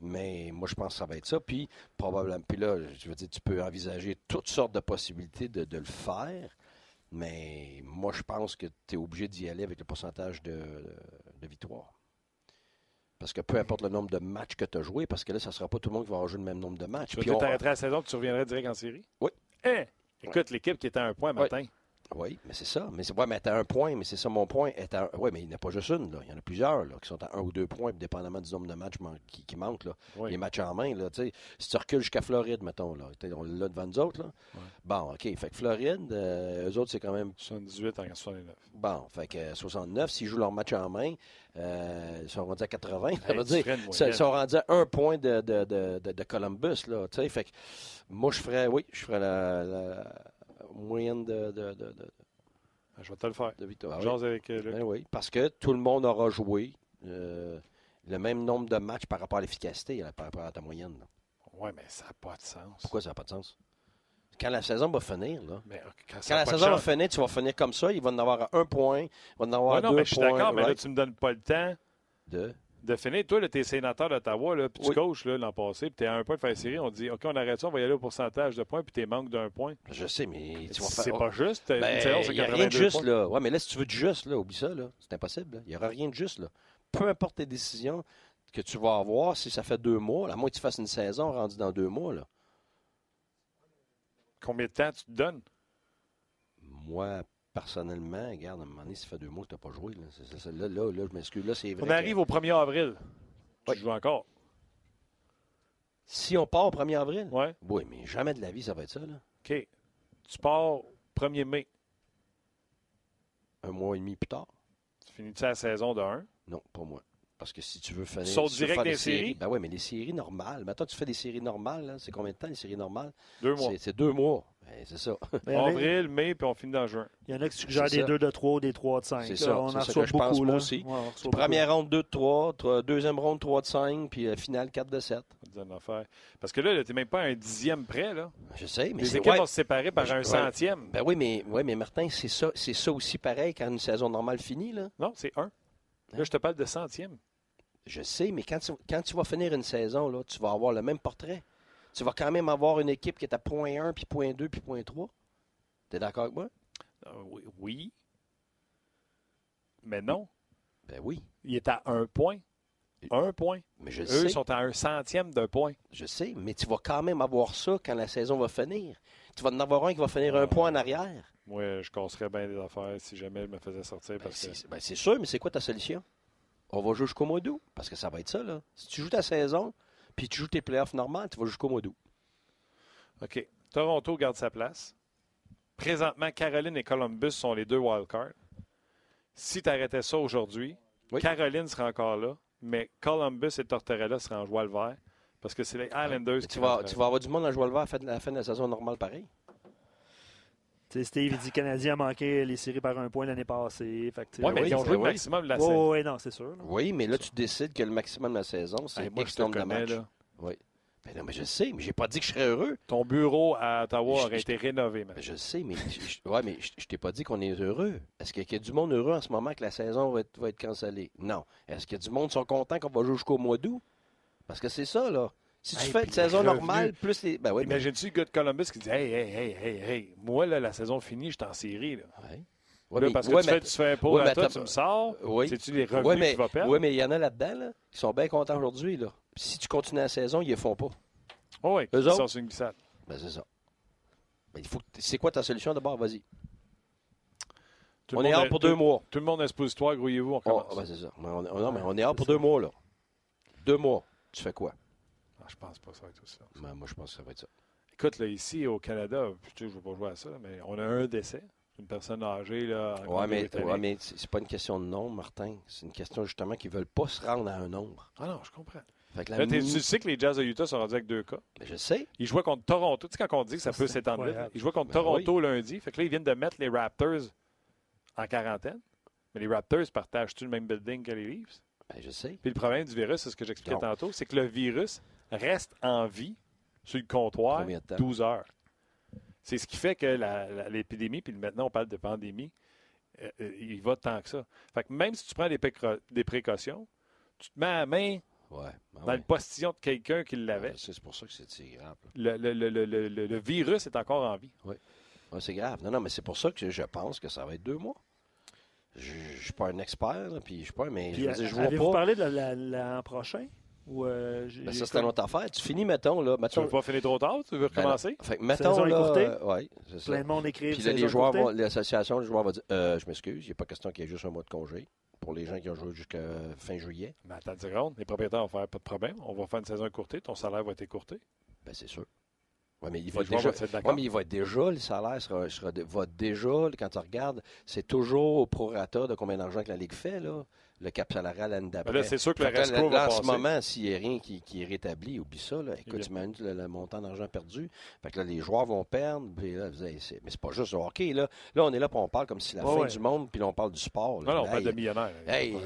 Mais moi, je pense que ça va être ça. Puis, probablement, puis là, je veux dire, tu peux envisager toutes sortes de possibilités de, de le faire. Mais moi, je pense que tu es obligé d'y aller avec le pourcentage de, de victoire. Parce que peu importe le nombre de matchs que tu as joué, parce que là, ça ne sera pas tout le monde qui va avoir joué le même nombre de matchs. Tu vas on- t'arrêter la saison tu reviendrais direct en série? Oui. Hein? Écoute, l'équipe qui était à un point Oui. matin. Oui, mais c'est ça. Mais c'est ouais, mais t'as un point, mais c'est ça mon point. À un- ouais, mais il n'y en a pas juste une, là. Il y en a plusieurs là, qui sont à un ou deux points, dépendamment du nombre de matchs man- qui, qui manquent. Là. Oui. Les matchs en main, là, tu sais, si tu recules jusqu'à Floride, mettons, là, on l'a devant nous autres, là. Bon, OK. Fait que Floride, euh, eux autres, c'est quand même 78 en 69. bon. Fait que euh, 69, s'ils jouent leur match en main, euh, ils sont rendus à 80. Ça veut dire, ils sont rendus à un point de, de, de, de- Columbus, là. Tu sais, fait que moi, je ferais, oui, je ferais la, la moyenne de, de, de, de, Ah, Je vais te le faire. de victoire. Jase avec euh, Luc. Ben oui, parce que tout le monde aura joué euh, le même nombre de matchs par rapport à l'efficacité, par rapport à ta moyenne. Oui, mais ça n'a pas de sens. Pourquoi ça n'a pas de sens? Quand la saison va finir, là, Mais, euh, quand la saison va finir, tu vas finir comme ça, il va en avoir à un point, il va en avoir Ouais, à non, deux mais je suis d'accord, mais là, tu ne me donnes pas le temps De... de finir. Toi, tu es sénateur d'Ottawa, puis tu Oui. coaches l'an passé, puis tu es à un point de faire série. On dit, OK, on arrête ça, on va y aller au pourcentage de points, puis tu manques d'un point. Je sais, mais tu vas C'est faire. pas juste. Une Ben, c'est il n'y a rien de 82 juste, points. là. Ouais, mais là, si tu veux du juste, là, oublie ça, là. C'est impossible. Il n'y aura rien de juste, là. Peu importe tes décisions que tu vas avoir, si ça fait deux mois, à moins que tu fasses une saison rendue dans deux mois, là. Combien de temps tu te donnes? Moi, personnellement, regarde, à un moment donné, ça fait deux mois que tu n'as pas joué. Là, je m'excuse. Là, c'est vrai. On que arrive au 1er avril. Tu Oui. joues encore. Si on part au 1er avril, Ouais. oui, mais jamais de la vie, ça va être ça, là. OK. Tu pars 1er mai. Un mois et demi plus tard. Tu finis-tu la saison de 1? Non, pas moi. Parce que si tu veux finir. Tu sautes si direct faire des des séries? Ben oui, mais les séries normales. Maintenant, tu fais des séries normales, c'est combien de temps les séries normales? Deux mois. C'est deux mois. Ben, c'est ça. Avril, mai, puis on finit dans juin. Il y en a qui suggèrent des ça. 2 de 3 ou des 3 de 5. C'est ça, On en reçoit pense, beaucoup. moi là. aussi. Ouais, reçoit Première ronde 2 de 3, tro- deuxième ronde 3 de 5, puis euh, finale 4 de 7. On va te dire une affaire. Parce que là, tu n'es même pas à un dixième près. Là. Je sais, mais Les c'est équipes ouais. vont se séparer par Ben, un centième. Ben oui, mais, ouais, mais Martin, c'est ça, c'est ça aussi pareil quand une saison normale finit. Là. Non, c'est un. Là, je te parle de centième. Je sais, mais quand tu, quand tu vas finir une saison, là, tu vas avoir le même portrait. Tu vas quand même avoir une équipe qui est à point 1, puis point 2, puis point 3. T'es d'accord avec moi? Euh, oui. Mais non. Ben oui. Il est à un point. Un point. Mais je Eux sais. sont à un centième d'un point. Je sais, mais tu vas quand même avoir ça quand la saison va finir. Tu vas en avoir un qui va finir un point en arrière. Moi, je casserais bien des affaires si jamais je me faisais sortir. Ben, Parce que c'est ben, c'est sûr, mais c'est quoi ta solution? On va jouer jusqu'au mois d'août, parce que ça va être ça. Là. Si tu joues ta saison, puis tu joues tes playoffs normales, tu vas jusqu'au mois d'août. OK. Toronto garde sa place. Présentement, Caroline et Columbus sont les deux wildcards. Si tu arrêtais ça aujourd'hui, Oui. Caroline serait encore là, mais Columbus et Tortorella seraient en joie le vert parce que c'est les Islanders Mais qui tu, vas, tu vas avoir du monde à jouer le vert à la, fin de la saison normale pareil. Steve, il dit que le Canadien a manqué les séries par un point l'année passée. Fait que, Oui, mais oui, ils ont joué le oui. maximum de la saison. ouais, non, c'est sûr. là. Oui, mais là, tu décides que le maximum de la saison, c'est Hey, X nombre de matchs. là. Ben non, mais je sais, mais j'ai pas dit que je serais heureux. Ton bureau à Ottawa Je- aurait je- été rénové. Ben, je sais, mais je, je- ouais, mais je, je t'ai pas dit qu'on est heureux. Est-ce qu'il y a du monde heureux en ce moment que la saison va être, va être cancellée? Non. Est-ce qu'il y a du monde qui sont contents qu'on va jouer jusqu'au mois d'août? Parce que c'est ça, là. Si tu Hey, fais une saison normale, plus les. Ben oui, mais. Imagine-tu le gars de Columbus qui dit Hey, hey, hey, hey, hey, moi, là, la saison finie, je suis en série. Là. Ouais. Ouais, Là, mais- parce que ouais, tu, mais- fais, tu fais un pot ouais, à mais toi, tu me sors. Oui. C'est-tu les revenus Ouais, que mais, tu vas perdre? ouais, mais il y en a là-dedans, là, qui sont bien contents aujourd'hui, là. Puis Si tu continues la saison, ils ne font pas. Oh, oui, Eux qui autres? sort sur une glissade. Ben, c'est ça. Ben, il faut C'est quoi ta solution d'abord? Vas-y. On est hors pour tout- deux mois. Tout le monde est suppositoire, grouillez-vous, on Oh, commence. ben, c'est ça. Mais on, on- non, mais on est hors pour deux mois, là. Deux mois. Tu fais quoi? Je pense pas que ça va être aussi. long. Ben, moi, je pense que ça va être ça. Écoute, là, ici, au Canada, je ne veux pas jouer à ça, mais on a un décès. Une personne âgée, là, en Ouais, mais, ouais, mais c'est pas une question de nombre, Martin. C'est une question justement qu'ils veulent pas se rendre à un nombre. Ah non, je comprends. Fait que la Là, t'es- mi- tu sais que les Jazz de Utah sont rendus avec deux cas. Ben, je sais. Ils jouaient contre Toronto. Tu sais, quand on dit que ça, Ça, peut s'étendre vite, ils jouaient contre Ben Toronto lundi. Fait que là, ils viennent de mettre les Raptors en quarantaine. Mais les Raptors partagent-tu le même building que les Leafs? Ben, je sais. Puis le problème du virus, c'est ce que j'expliquais tantôt, c'est que le virus reste en vie sur le comptoir Combien de temps? 12 heures. C'est ce qui fait que l'épidémie, puis maintenant on parle de pandémie, euh, euh, il va tant que ça. Fait que même si tu prends des, précautions, tu te mets à la main Ouais. Ben dans ouais. le postillon de quelqu'un qui l'avait. C'est pour ça que c'est grave. Le, le- le- le- le- le virus est encore en vie. Ouais, c'est grave. Non, non, mais c'est pour ça que je pense que ça va être deux mois. Je ne suis pas un expert, là, puis je suis pas, mais Puis, je veux dire, je vois Avez-vous pas. parlé de la- la- l'an prochain? Ou, euh, Ben, ça, c'est une autre affaire. Tu finis, mettons, là. Tu Mettons, veux pas finir trop tard? Tu veux Ben recommencer? Fait que, mettons, Saison là. euh, ouais, c'est ça. Plein de monde écrit. Puis là, les joueurs vont, l'association, les joueurs vont dire euh, Je m'excuse, il n'est pas question qu'il y ait juste un mois de congé pour les gens qui ont joué jusqu'à fin juillet. Mais attends une seconde, les propriétaires vont faire pas de problème. On va faire une saison écourtée, ton salaire va être écourté. Ben, c'est sûr. Ouais, mais il va, déjà, ouais, mais il va être déjà, le salaire sera, sera va déjà, quand tu regardes, c'est toujours au prorata de combien d'argent que la Ligue fait, là, le cap salarial l'année d'après. là, c'est sûr que le va en ce moment, s'il n'y a rien qui, qui est rétabli, oublie ça. Là. Écoute, bien. imagine le, le montant d'argent perdu. Fait que là, les joueurs vont perdre. Puis là, vous avez- mais c'est pas juste le hockey. Là, là on est là, puis on parle comme si la fin ouais. du monde, puis là, on parle du sport. là. Non, non, on parle de millionnaires. Hey,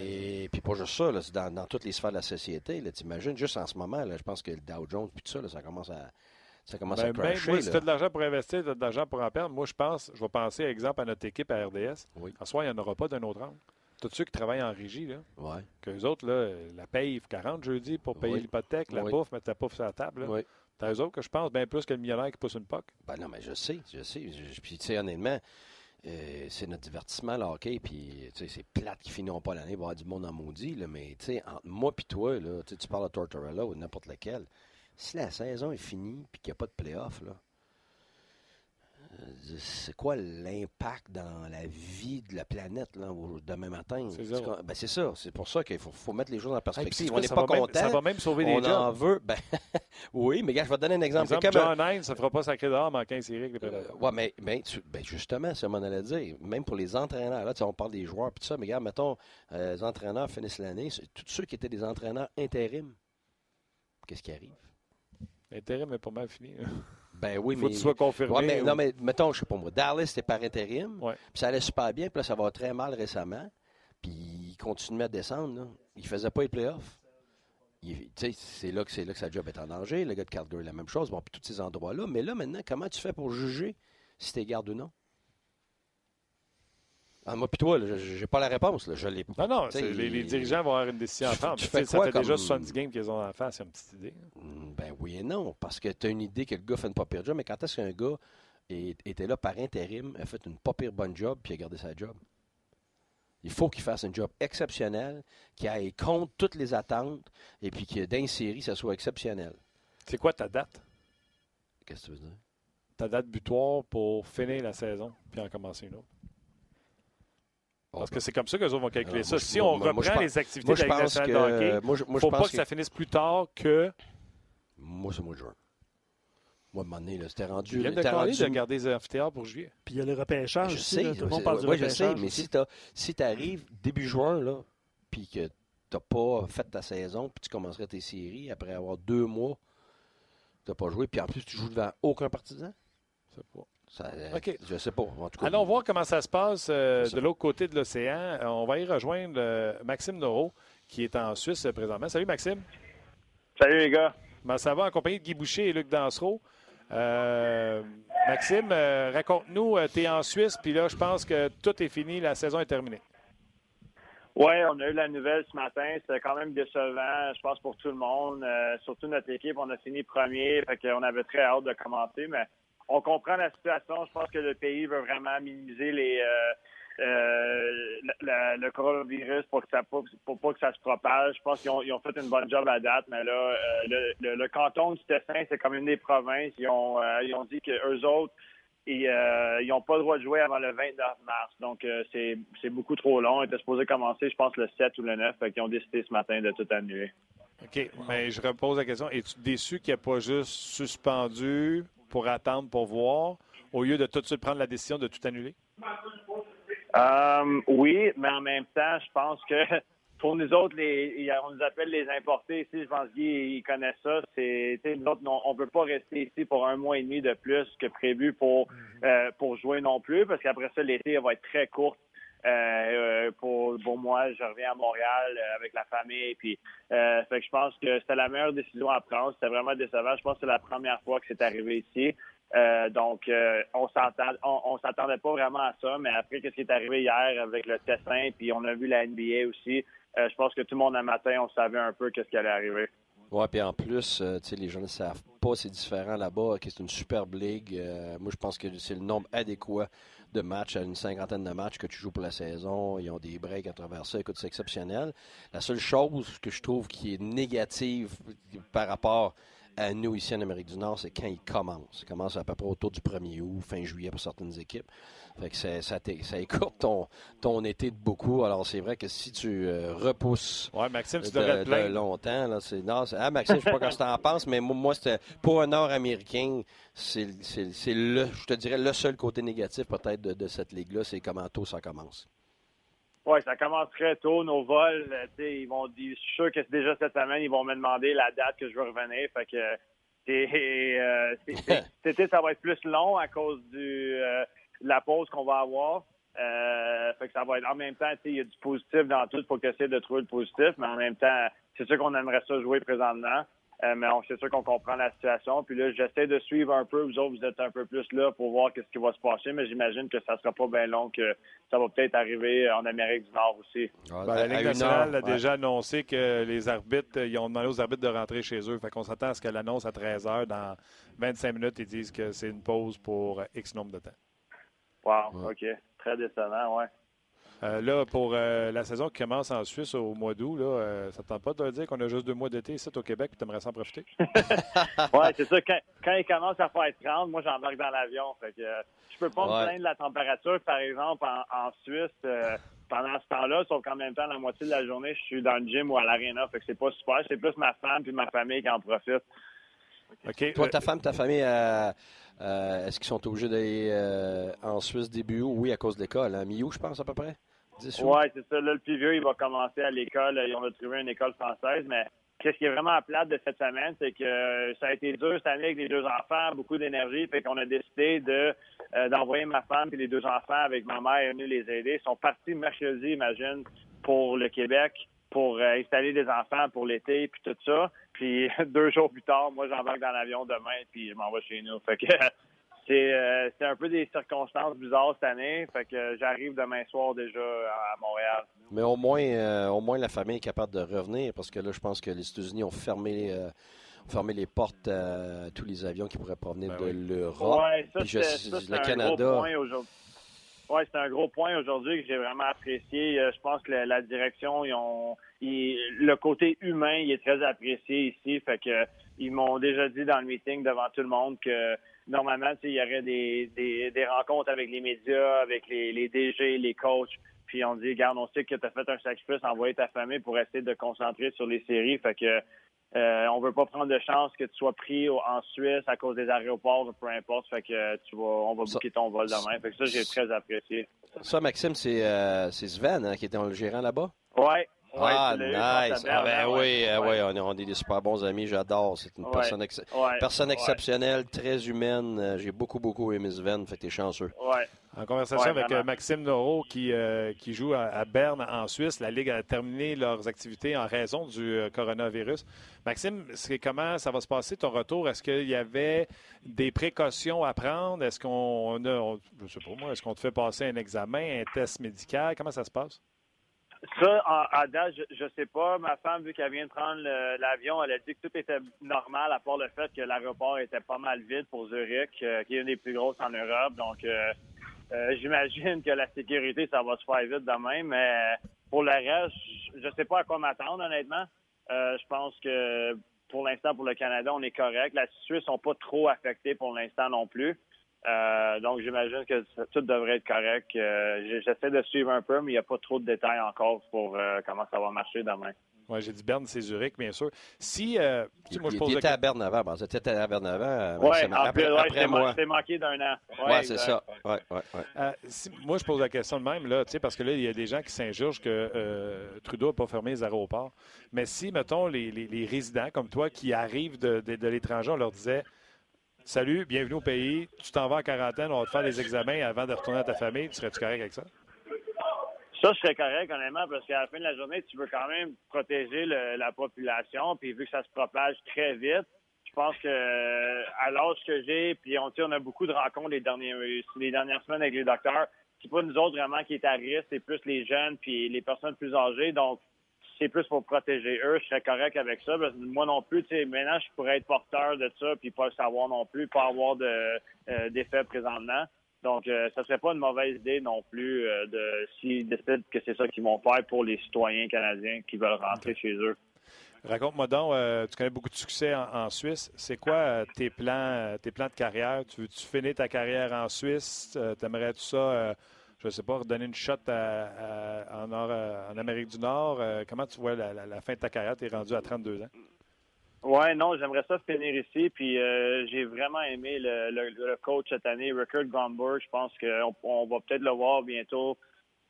et puis pas juste ça, là, c'est dans, dans toutes les sphères de la société. Là, t'imagines, juste en ce moment, là, je pense que le Dow Jones, puis tout ça, là, ça commence à, ça commence Ben, à même crasher. moi, si là. tu as de l'argent pour investir, tu as de l'argent pour en perdre, moi, je pense, je vais penser, exemple, à notre équipe à RDS. Oui. En soi, il n'y en aura pas d'un autre angle. tous ceux qui travaillent en régie, là, Ouais. qu'eux autres, là, la paye 40 jeudi pour payer Oui. l'hypothèque, la Oui. bouffe, mettre ta bouffe sur la table. là. Oui. T'as eux autres que je pense bien plus que le millionnaire qui pousse une poque. Ben non, mais je sais, je sais. Je- Puis, tu sais, honnêtement, euh, c'est notre divertissement, le hockey. Puis, tu sais, c'est plate qui finiront pas l'année, il va y avoir du monde en maudit. Là, mais, tu sais, entre moi et toi, là, tu parles de Tortorella ou de n'importe lequel. Si la saison est finie puis qu'il n'y a pas de playoff, là, euh, c'est quoi l'impact dans la vie de la planète là, demain matin? C'est quoi? Ben, c'est ça. C'est pour ça qu'il faut, faut mettre les choses en Hey, perspective. tu On n'est ça pas même- content. Ça va même sauver On des jobs. en veut. Ben, oui, mais gars, je vais te donner un Par exemple. exemple, John Hines, ça ne fera pas sacré dehors, mais en 15 séries avec les euh, Prédateurs. ouais, mais, mais tu- ben justement, c'est ce qu'on allait dire. Même pour les entraîneurs, là, on parle des joueurs et tout ça, mais regarde, mettons, euh, les entraîneurs finissent l'année, tous ceux qui étaient des entraîneurs intérim, qu'est-ce qui arrive? L'intérim est pas mal fini. là. Ben oui, Il faut mais. que tu sois confirmé. Ouais, mais, ou- non, mais mettons, je sais pas moi, Dallas, c'était par intérim, Ouais. puis ça allait super bien, puis là, ça va très mal récemment, puis il continuait à descendre, là. Il faisait pas les playoffs. Tu C'est là, que- c'est là que sa job est en danger. Le gars de Calgary, la même chose. Bon, puis tous ces endroits-là. Mais là, maintenant, comment tu fais pour juger si t'es garde ou non? Ah, moi, puis toi, j'ai pas la réponse. Là. Je l'ai Non, non, les, dirigeants vont avoir une décision à prendre. tu Tu fais sais, ça quoi fait déjà comme- 70 games qu'ils ont en face, c'est une petite idée. Mm, Ben oui et non, parce que tu as une idée que le gars fait une pas pire job, mais quand est-ce qu'un gars est- était là par intérim, a fait une pas pire bonne job, puis a gardé sa job? Il faut qu'il fasse un job exceptionnel, qui aille contre toutes les attentes, et puis que une série, ça soit exceptionnel. C'est quoi ta date? Qu'est-ce que tu veux dire? Ta date butoir pour finir la saison puis en commencer une autre? Parce que c'est comme ça que autres vont calculer Alors, ça. moi, je- si on moi, reprend les activités de la Ligue pense nationale que. de hockey, moi, je, moi, je faut pas que ça finisse plus tard que. Moi, c'est mois de juin. Moi, à un moment donné, c'était rendu. viens de c'était parler rendu- de garder les amphithéâtres pour juillet. Puis il y a le repêchage Je aussi. sais, là. Tout le monde parle du ouais, je sais, mais aussi. si tu si arrives début juin, là, puis que tu n'as pas fait ta saison, puis tu commencerais tes séries après avoir deux mois, tu n'as pas joué, puis en plus, tu joues devant aucun partisan, C'est pas- ça, euh, je sais pas. En tout cas, Allons voir comment ça se passe euh, de l'autre côté de l'océan. Euh, on va y rejoindre euh, Maxime Noro, qui est en Suisse présentement. Salut Maxime. Salut les gars. Comment ça va? En compagnie de Guy Boucher et Luc Dansereau? Euh, Maxime, euh, raconte-nous, tu es en Suisse, puis là, je pense que tout est fini, la saison est terminée. Oui, on a eu la nouvelle ce matin. C'était quand même décevant, je pense, pour tout le monde. Euh, surtout notre équipe, on a fini premier. Fait qu'on avait très hâte de commencer, mais on comprend la situation. Je pense que le pays veut vraiment minimiser les euh, euh, le coronavirus pour que ça pour, pour pas que ça se propage. Je pense qu'ils ont, ils fait une bonne job à date, mais là, euh, le, canton du Tessin, c'est comme une des provinces. Ils ont, euh, ils dit que eux autres, ils n'ont pas le droit de jouer avant le 29 mars. Donc, c'est beaucoup trop long. Ils étaient supposés commencer, je pense, le 7 ou le 9. Fait qu'ils ont décidé ce matin de tout annuler. OK, mais je repose la question. Es-tu déçu qu'il n'y ait pas juste suspendu pour attendre, pour voir, au lieu de tout de suite prendre la décision de tout annuler? Euh, oui, mais en même temps, je pense que pour nous autres, les, on nous appelle les importés ici. Je pense qu'ils connaissent ça. C'est, nous autres, on ne veut pas rester ici pour un mois et demi de plus que prévu pour euh, pour jouer non plus, parce qu'après ça, l'été va être très courte. Euh, euh, pour, moi, je reviens à Montréal euh, avec la famille. Puis, je pense que c'était la meilleure décision à prendre. C'était vraiment décevant. Je pense que c'est la première fois que c'est arrivé ici. Donc, on on s'attendait pas vraiment à ça, mais après, qu'est-ce qui est arrivé hier avec le Tessin, puis on a vu la NBA aussi, je pense que tout le monde un matin, on savait un peu qu'est-ce qui allait arriver. Ouais, puis en plus, les gens ne savent pas, c'est différent là-bas. que C'est une superbe ligue. Moi, je pense que c'est le nombre adéquat de matchs, à une cinquantaine de matchs que tu joues pour la saison. Ils ont des breaks à travers ça. Écoute, c'est exceptionnel. La seule chose que je trouve qui est négative par rapport à nous ici en Amérique du Nord, c'est quand ils commencent. Ils commencent à peu près autour du 1er août, fin juillet pour certaines équipes. Fait que ça, ça, écourte ton, ton été de beaucoup. Alors, c'est vrai que si tu euh, repousses Maxime, tu de, devrais te de plaindre. longtemps. Là, c'est, non, c'est- ah, Maxime, je sais pas ce que tu en penses, mais moi, moi, c'était, pour un Nord-Américain, c'est, c'est, c'est le, je te dirais, le seul côté négatif peut-être de, de cette ligue-là, c'est comment tôt ça commence. Oui, ça commence très tôt, nos vols. euh, tu sais, ils vont dire, je suis sûr que c'est déjà cette semaine, ils vont me demander la date que je veux revenir. Fait que c'est, euh, ça va être plus long à cause du euh, la pause qu'on va avoir. Euh, fait que ça va être en même temps, tu sais, il y a du positif dans tout. Il faut que tu essaies de trouver le positif, mais en même temps, c'est sûr qu'on aimerait ça jouer présentement. Euh, mais c'est sûr qu'on comprend la situation. Puis là, j'essaie de suivre un peu. Vous autres, vous êtes un peu plus là pour voir qu'est-ce qui va se passer, mais j'imagine que ça sera pas bien long, que ça va peut-être arriver en Amérique du Nord aussi. Ben, la Ligue nationale a déjà annoncé que les arbitres, ils ont demandé aux arbitres de rentrer chez eux. Fait qu'on s'attend à ce qu'elle annonce à 13 heures. Dans 25 minutes, ils disent que c'est une pause pour X nombre de temps. Wow, OK. Très décevant, ouais. Euh, là, pour euh, la saison qui commence en Suisse au mois d'août, là, euh, ça ne tente pas de dire qu'on a juste deux mois d'été ici au Québec et tu aimerais s'en profiter? oui, c'est ça. Quand, il commence à faire 30, moi, j'embarque dans l'avion. Fait que je peux pas me plaindre de la température, par exemple, en, Suisse. pendant ce temps-là, sauf qu'en même temps, la moitié de la journée, je suis dans le gym ou à l'aréna. Fait que c'est pas super. C'est plus ma femme puis ma famille qui en profitent. OK. Toi, ta femme, ta famille, est-ce qu'ils sont obligés d'aller en Suisse début août? Oui, à cause de l'école. Hein? Mi-août, je pense, à peu près? Oui, c'est ça. Là, le plus vieux, il va commencer à l'école. Ils ont trouvé une école française, mais qu'est-ce qui est vraiment plate de cette semaine, c'est que ça a été dur cette année avec les deux enfants, beaucoup d'énergie, fait qu'on a décidé de euh, d'envoyer ma femme et les deux enfants avec ma mère venir les aider. Ils sont partis mercredi, imagine, pour le Québec, pour euh, installer des enfants pour l'été puis tout ça. Puis deux jours plus tard, moi j'embarque dans l'avion demain puis je m'en vais chez nous. Fait que Euh, c'est un peu des circonstances bizarres cette année. Fait que j'arrive demain soir déjà à Montréal. Mais au moins, euh, au moins la famille est capable de revenir parce que là, je pense que les États-Unis ont fermé, euh, fermé les portes à tous les avions qui pourraient provenir ben de l'Europe. Oui, ça, c'est un Canada. Gros point aujourd'hui. Ouais, c'est un gros point aujourd'hui que j'ai vraiment apprécié. Je pense que la, direction, ils ont, le côté humain, il est très apprécié ici. Fait que ils m'ont déjà dit dans le meeting devant tout le monde que normalement, il y aurait des, des, rencontres avec les médias, avec les, les DG, les coachs. Puis on dit, regarde, on sait que tu as fait un sacrifice, envoyer ta famille pour essayer de concentrer sur les séries. Fait que euh, on veut pas prendre de chance que tu sois pris en Suisse à cause des aéroports, peu importe. Fait que tu vas, on va booker ton vol demain. Fait que ça, j'ai très apprécié. Ça, Maxime, c'est euh, Sven hein, qui était le gérant là-bas? Oui, ah, nice. Ah, ben oui, euh, ouais. on, est des super bons amis. J'adore. C'est une personne, personne exceptionnelle, très humaine. Euh, j'ai beaucoup, beaucoup aimé Sven. Fait que t'es chanceux. En conversation avec euh, Maxime Noro, qui, qui joue à, Berne, en Suisse, la Ligue a terminé leurs activités en raison du coronavirus. Maxime, comment ça va se passer ton retour? Est-ce qu'il y avait des précautions à prendre? Est-ce qu'on a, je sais pas moi, est-ce qu'on te fait passer un examen, un test médical? Comment ça se passe? Ça, à date, je, sais pas. Ma femme, vu qu'elle vient de prendre l'avion, elle a dit que tout était normal, à part le fait que l'aéroport était pas mal vide pour Zurich, euh, qui est une des plus grosses en Europe. Donc, euh, euh, j'imagine que la sécurité, ça va se faire vite demain. Mais pour le reste, je sais pas à quoi m'attendre, honnêtement. je pense que pour l'instant, pour le Canada, on est correct. La Suisse sont pas trop affectés pour l'instant non plus. Euh, donc, j'imagine que tout devrait être correct. Euh, j'essaie de suivre un peu, mais il n'y a pas trop de détails encore pour euh, comment ça va marcher demain. Oui, j'ai dit Berne, c'est Zurich, bien sûr. Si, moi, je pose à Berne avant. Bon, c'était à Berne avant. Oui, après, après moi. C'est manqué d'un an. Oui, ouais, c'est ça. Ouais, ouais, si, moi, je pose la question de même, là, parce que là, il y a des gens qui s'injurent que Trudeau n'a pas fermé les aéroports. Mais si, mettons, les, les, résidents comme toi qui arrivent de, de, de l'étranger, on leur disait Salut, bienvenue au pays. Tu t'en vas en quarantaine, on va te faire des examens avant de retourner à ta famille. Tu serais-tu correct avec ça? Ça, je serais correct, honnêtement, parce qu'à la fin de la journée, tu veux quand même protéger la population. Puis vu que ça se propage très vite, je pense que à l'âge que j'ai, puis on, on a beaucoup de rencontres les, derniers, les dernières semaines avec les docteurs. C'est pas nous autres vraiment qui est à risque, c'est plus les jeunes puis les personnes plus âgées. Donc, c'est plus pour protéger eux, je serais correct avec ça. moi non plus, tu sais, maintenant, je pourrais être porteur de ça, puis pas le savoir non plus, pas avoir euh, d'effet présentement. Donc, euh, ça serait pas une mauvaise idée non plus euh, de s'ils décident que c'est ça qu'ils vont faire pour les citoyens canadiens qui veulent rentrer chez eux. Raconte-moi donc, tu connais beaucoup de succès en, Suisse. C'est quoi tes plans, tes plans de carrière? Tu veux-tu finir ta carrière en Suisse? T'aimerais-tu ça je ne sais pas, redonner une shot en, en, Amérique du Nord. Euh, comment tu vois la, fin de ta carrière? Tu es rendu à 32 ans. Ouais, non, j'aimerais ça finir ici. Puis euh, j'ai vraiment aimé le, coach cette année, Rickard Gomberg. Je pense qu'on on va peut-être le voir bientôt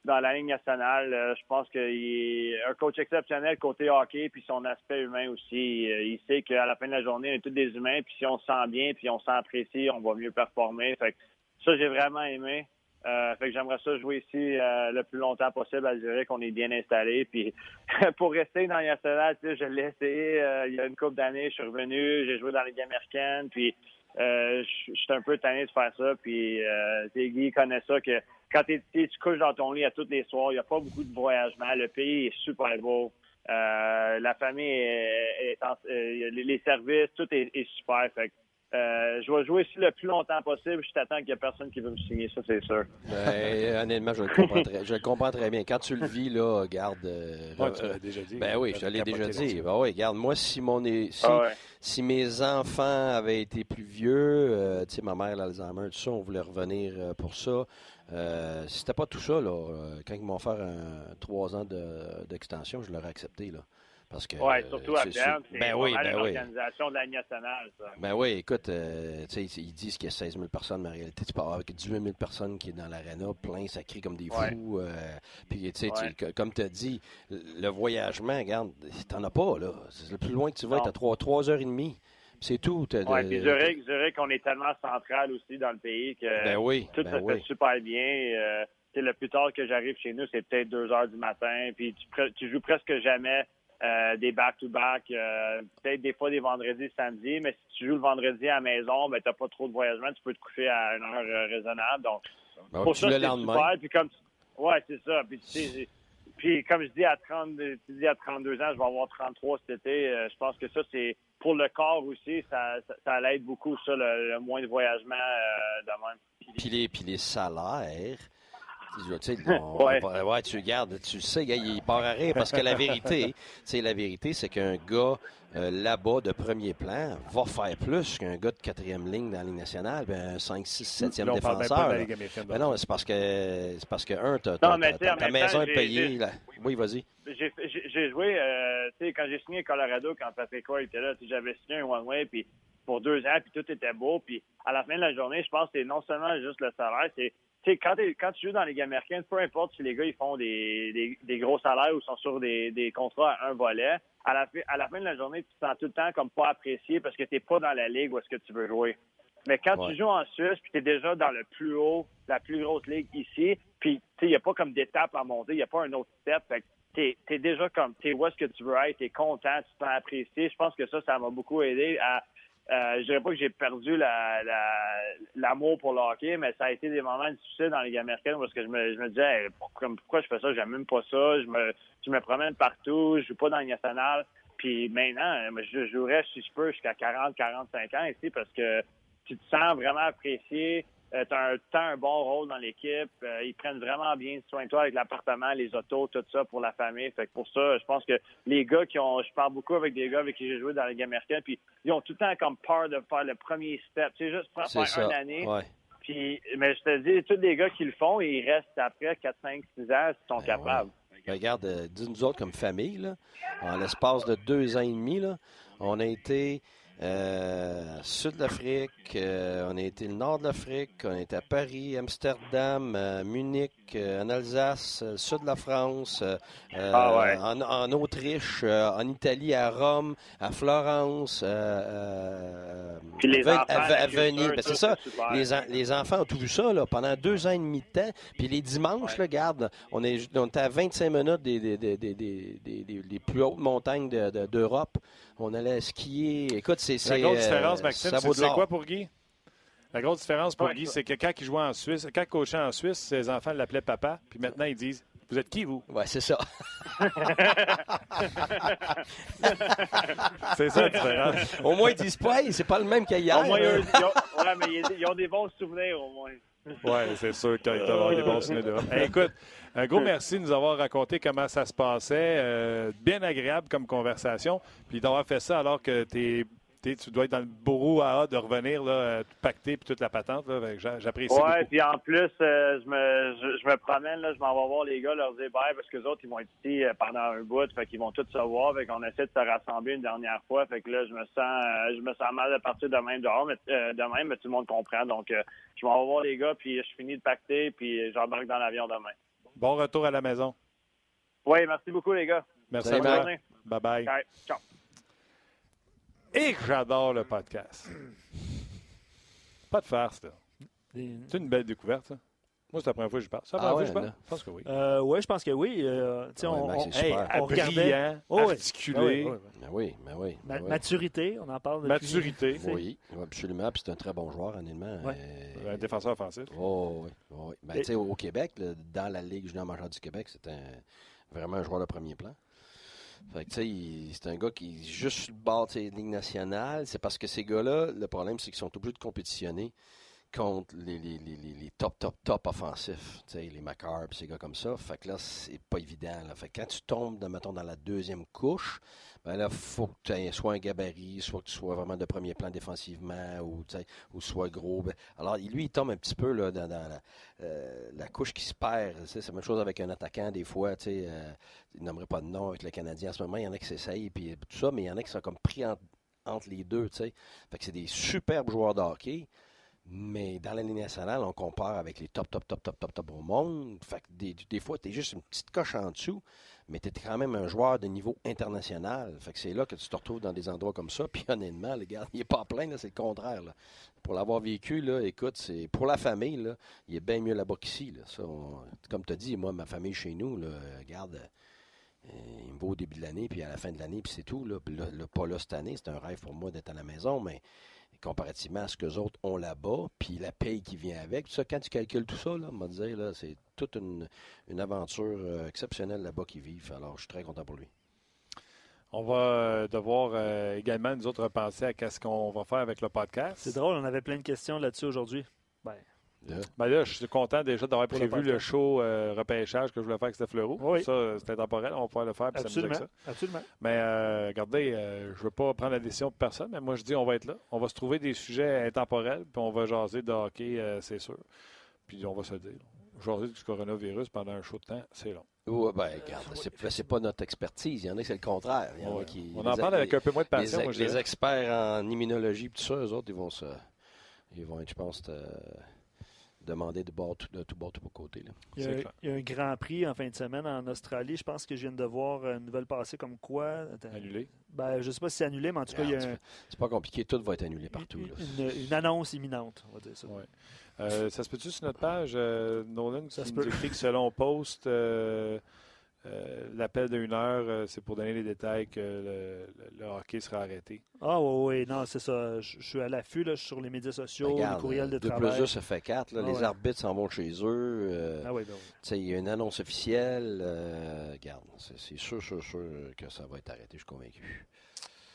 dans la ligne nationale. Euh, je pense qu'il est un coach exceptionnel côté hockey, puis son aspect humain aussi. Il sait qu'à la fin de la journée, on est tous des humains, puis si on se sent bien, puis on s'apprécie, on va mieux performer. Fait ça, j'ai vraiment aimé. Euh, fait que j'aimerais ça jouer ici euh, le plus longtemps possible à Zurich, qu'on est bien installé. Puis pour rester dans la nationale, je l'ai essayé euh, il y a une couple d'années. Je suis revenu, j'ai joué dans les Ligue américaine. Puis je suis un peu tanné de faire ça. Puis Guy connaît ça que quand tu couches dans ton lit à tous les soirs, il n'y a pas beaucoup de voyagement. Le pays est super beau. la famille est, les services, tout est, super. Fait euh, je vais jouer ici le plus longtemps possible. Je t'attends qu'il n'y ait personne qui veut me signer, ça, c'est sûr. Ben, honnêtement, je le, comprends très, je le comprends très bien. Quand tu le vis, là, garde. Euh, ouais, tu l'as déjà dit. Ben oui, je l'ai déjà dit. Ben oui, regarde, moi, si, mon, si, ah si mes enfants avaient été plus vieux, euh, tu sais, ma mère, l'Alzheimer, tout ça, on voulait revenir euh, pour ça. Euh, si c'était pas tout ça, là, quand ils m'ont fait un, trois ans d'extension, je l'aurais accepté. Là. Oui, surtout à Berne, c'est ben oui, ben l'organisation de la nationale. Ça. Ben oui, écoute, euh, ils disent qu'il y a 16 000 personnes, mais en réalité, tu parles avec 18 000 personnes qui sont dans l'aréna, plein, ça crie comme des fous. Euh, puis, tu sais, comme tu as dit, le voyagement, regarde, t'en as pas, là. C'est le plus loin que tu vas, tu as 3, 3 heures et demie. C'est tout. Oui, puis Zurich, Zurich, on est tellement central aussi dans le pays que ben oui, tout ben se fait super bien. Euh, le plus tard que j'arrive chez nous, c'est peut-être 2 heures du matin. Puis tu, tu joues presque jamais euh, des back-to-back, euh, peut-être des fois des vendredis, samedis, mais si tu joues le vendredi à la maison, ben, tu n'as pas trop de voyagement, tu peux te coucher à une heure euh, raisonnable. Donc, pour ça, c'est super. Puis comme, ouais, c'est ça. Puis, puis comme je dis à 30, tu dis à 32 ans, je vais avoir 33 cet été. je pense que ça, c'est pour le corps aussi, ça, ça, l'aide beaucoup, ça, le, moins de voyagement de même. Puis les, puis les salaires, ouais. tu regardes, tu sais, il part à rire parce que la vérité, c'est la vérité, c'est qu'un gars euh, là-bas de premier plan va faire plus qu'un gars de quatrième ligne dans la Ligue nationale, ben, un 5, 6, 7e défenseur. ben non, c'est parce que c'est parce que un, ta, ta, maison est payée. Oui, vas-y. J'ai joué, euh, tu sais, quand j'ai signé Colorado, quand Patrick Roy était là, j'avais signé un one-way, puis pour deux ans, puis tout était beau. Puis à la fin de la journée, je pense que c'est non seulement juste le salaire, c'est quand, quand, tu joues dans les Ligues américaines, peu importe si les gars ils font des, des, gros salaires ou sont sur des, des, contrats à un volet, à la, à la fin de la journée, tu te sens tout le temps comme pas apprécié parce que tu n'es pas dans la ligue où est-ce que tu veux jouer. Mais quand tu joues en Suisse, puis tu es déjà dans le plus haut, la plus grosse ligue ici, puis il n'y a pas comme d'étape à monter, il n'y a pas un autre step. Fait tu es, déjà comme, tu es où est-ce que tu veux être, tu es content, tu te sens apprécié. Je pense que ça, ça m'a beaucoup aidé à euh, je dirais pas que j'ai perdu l'amour pour le hockey, mais ça a été des moments difficiles dans les Ligues américaines parce que je me, je me disais pourquoi, je fais ça, j'aime même pas ça, je me, je me promène partout, je joue pas dans les nationales. Puis maintenant, je jouerais si je peux jusqu'à 40, 45 ans ici parce que tu te sens vraiment apprécié. Euh, tu as un, un bon rôle dans l'équipe. Euh, ils prennent vraiment bien soin de toi avec l'appartement, les autos, tout ça pour la famille. Fait que pour ça, je pense que les gars qui ont, je parle beaucoup avec des gars avec qui j'ai joué dans la Ligue américaine, puis ils ont tout le temps comme peur de faire le premier step. C'est juste pour faire une année. Puis, mais je te dis, tous les gars qui le font, ils restent après 4, 5, 6 ans s'ils sont ben capables. Ben, regarde, euh, dis-nous autres comme famille, là, en l'espace de deux ans et demi, là, on a été euh, Sud d'Afrique, euh, on a été le nord de l'Afrique, on a été à Paris, Amsterdam, euh, Munich, en Alsace, sud de la France, ah en, Autriche, en Italie, à Rome, à Florence, à, Venise. Ben, c'est ça. Les, les, enfants ont tout vu ça là, pendant deux ans et demi de temps. Puis les dimanches, regarde, on, est, on à 25 minutes des, des, des, des plus hautes montagnes d'Europe. On allait skier. Écoute, c'est. La grosse différence, euh, Maxime, c'est quoi pour Guy? La grosse différence pour Guy, c'est que quand il jouait en Suisse, quand il coachait en Suisse, ses enfants l'appelaient papa, puis maintenant ils disent Vous êtes qui, vous? Ouais, c'est ça. c'est ça la différence. Au moins, ils disent pas, c'est pas le même qu'hier. Au moins, ils ont, ouais, mais ils ont des bons souvenirs, au moins. Oui, c'est sûr qu'il doit avoir des bons souvenirs. écoute, un gros merci de nous avoir raconté comment ça se passait. Euh, bien agréable comme conversation. Puis d'avoir fait ça alors que tu dois être dans le bourreau à de revenir, là, euh, pacté puis toute la patente. J'apprécie. Oui, puis en plus, euh, je, me, je, me promène, là, je m'en vais voir les gars, leur dire bye parce que les autres, ils vont être ici pendant un bout, fait qu'ils vont tous se voir, fait qu'on essaie de se rassembler une dernière fois. Fait que là, je me sens je me sens mal de partir demain dehors, mais demain, mais tout le monde comprend. Donc je m'en vais voir les gars, puis je finis de pacter, puis j'embarque dans l'avion demain. Bon retour à la maison. Oui, merci beaucoup, les gars. Merci. Bye bye. bye. Ciao. Et j'adore le podcast. Pas de farce, là. C'est une belle découverte, ça. Moi, c'est la première fois que je parle. C'est la Ah fois ouais, que je parle? là. Je pense que oui. Euh, oui, je pense que oui. Euh, sais, Ouais, on, on- c'est super. on regardait. Oh, articulé, Ah oui, oui, oui. Ben oui, oui. Ma- oui. Maturité, on en parle depuis. maturité, Oui, absolument. Puis c'est un très bon joueur, honnêtement. Ouais. Euh, un défenseur offensif. Oh, oui, oui. Ben, Et- tu sais, au, au Québec, là, dans la Ligue junior majeure du Québec, c'est un, vraiment un joueur de premier plan. Fait que, tu sais, c'est un gars qui juste sur le bord de. C'est parce que ces gars-là, le problème, c'est qu'ils sont obligés de compétitionner contre les, les, les, les- top, top, top offensifs. Les puis ces gars comme ça. Fait que là, c'est pas évident. Fait que quand tu tombes, dans, dans la deuxième couche, ben là, faut que tu aies soit un gabarit, soit que tu sois vraiment de premier plan défensivement, ou, ou soit gros. Ben, alors, lui, il tombe un petit peu là, dans, la, euh, la couche qui se perd. C'est la même chose avec un attaquant, des fois. Sais, euh, il nommerait pas de nom avec le Canadien en ce moment. Il y en a qui s'essayent, puis tout ça, mais il y en a qui sont comme pris entre, les deux. sais. Fait que c'est des superbes joueurs de hockey. Mais dans la ligne nationale, on compare avec les top, top, top, top, top, top au monde. Fait que des, fois, tu es juste une petite coche en dessous, mais tu es quand même un joueur de niveau international. Fait que c'est là que tu te retrouves dans des endroits comme ça. Puis honnêtement, le gars, il n'est pas plein, c'est le contraire. Pour l'avoir vécu, là, écoute, c'est pour la famille, là, il est bien mieux là-bas qu'ici. Comme tu as dit, moi, ma famille chez nous, là, regarde, euh, il me va au début de l'année, puis à la fin de l'année, puis c'est tout. Là. Puis pas là cette année, c'est un rêve pour moi d'être à la maison, mais comparativement à ce que les autres ont là-bas, puis la paye qui vient avec. Puis ça, quand tu calcules tout ça, là, on va dire, là, c'est toute une, une aventure euh, exceptionnelle là-bas qu'ils vivent. Alors, je suis très content pour lui. On va euh, devoir euh, également, nous autres, repenser à ce qu'on va faire avec le podcast. C'est drôle, on avait plein de questions là-dessus aujourd'hui. Ben, Là, Ben là, je suis content déjà d'avoir le prévu le, show euh, repêchage que je voulais faire avec Steph Leroux. Oui. Ça, euh, c'est intemporel, on va pouvoir le faire puis s'amuser avec absolument. ça. Absolument. Mais euh, regardez, euh, je ne veux pas prendre la décision de personne, mais moi je dis on va être là. On va se trouver des sujets intemporels, puis on va jaser de hockey, euh, c'est sûr. Puis on va se dire. Jaser du coronavirus pendant un show de temps, c'est long. Ouais, ben, regarde, c'est, c'est pas notre expertise. Il y en a qui c'est le contraire. Il y en a Ouais. qui- on en les- parle avec les- un peu moins de passion, moi les experts en immunologie, tout ça, eux autres, ils vont se. Ils vont être, je pense, euh, demander de, bord, tout- de tout bord, tout pour côté. Là. Il y, a, clair. il y a un grand prix en fin de semaine en Australie. Je pense que je viens de voir une nouvelle passée comme quoi. Attends. Annulé. Ben, je ne sais pas si c'est annulé, mais en tout cas, il y a un- C'est pas compliqué, tout va être annulé partout. là. une, une annonce imminente, on va dire ça. Ouais. Euh, ça se peut-tu sur notre page, euh, Nolan, Ça qui se nous peut. écrit que selon Post, euh, euh, l'appel d'une heure, euh, c'est pour donner les détails que le, le- le hockey sera arrêté. Ah oui, oui, non, c'est ça. Je, je suis à l'affût là, sur les médias sociaux, Regarde, les courriels de 2 travail. plus 2, ça fait 4. Ah les ouais. arbitres s'en vont chez eux. euh, Ah oui, ben oui. tu sais, Il y a une annonce officielle. euh, regarde, c'est, sûr, sûr, sûr que ça va être arrêté, je suis convaincu.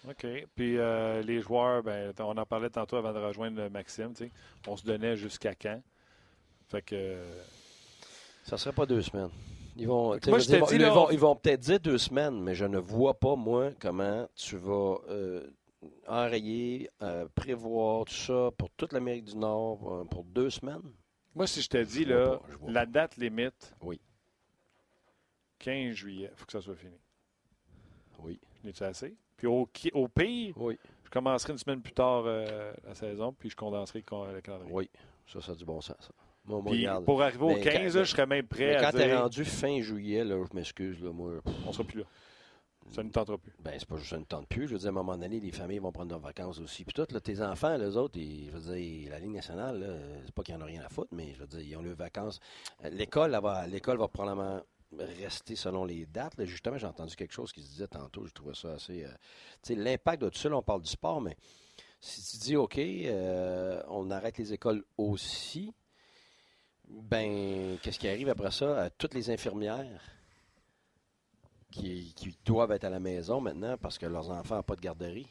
OK. Puis euh, les joueurs, ben, on en parlait tantôt avant de rejoindre Maxime. tu sais, On se donnait jusqu'à quand? Fait que. euh, Ça serait pas deux semaines. Ils vont, moi, dire, dis, ils là, vont, on- ils vont peut-être dire deux semaines, mais je ne vois pas, moi, comment tu vas euh, enrayer, euh, prévoir tout ça pour toute l'Amérique du Nord euh, pour deux semaines. moi, si je te dis, Je là, pas, la date limite, Oui. 15 juillet, il faut que ça soit fini. Oui. N'es-tu assez? Puis au, pire, Oui. je commencerai une semaine plus tard la saison, puis je condenserai le con- le calendrier. Oui. Ça, ça a du bon sens. ça. Moi, moi, Puis regarde. pour arriver au Mais 15, quand- là, je serais même prêt à quand t'es dire rendu fin juillet, là, je m'excuse, là, moi. pff, on sera plus là. Ça ne tentera plus. Ben, c'est pas juste une tente plus. Je veux dire, à un moment donné, les familles vont prendre leurs vacances aussi. Puis tout, là, tes enfants, les autres, ils- je veux dire, la Ligue nationale, c'est pas qu'ils en ont rien à foutre, mais je veux dire, ils ont leurs vacances. Euh, L'école, va, l'école va probablement rester selon les dates. là. Justement, j'ai entendu quelque chose qui se disait tantôt, je trouvais ça assez. euh, tu sais, l'impact de tout ça, là, on parle du sport, mais si tu dis, OK, euh, on arrête les écoles aussi, ben, qu'est-ce qui arrive après ça à toutes les infirmières? Qui, qui doivent être à la maison maintenant parce que leurs enfants n'ont pas de garderie?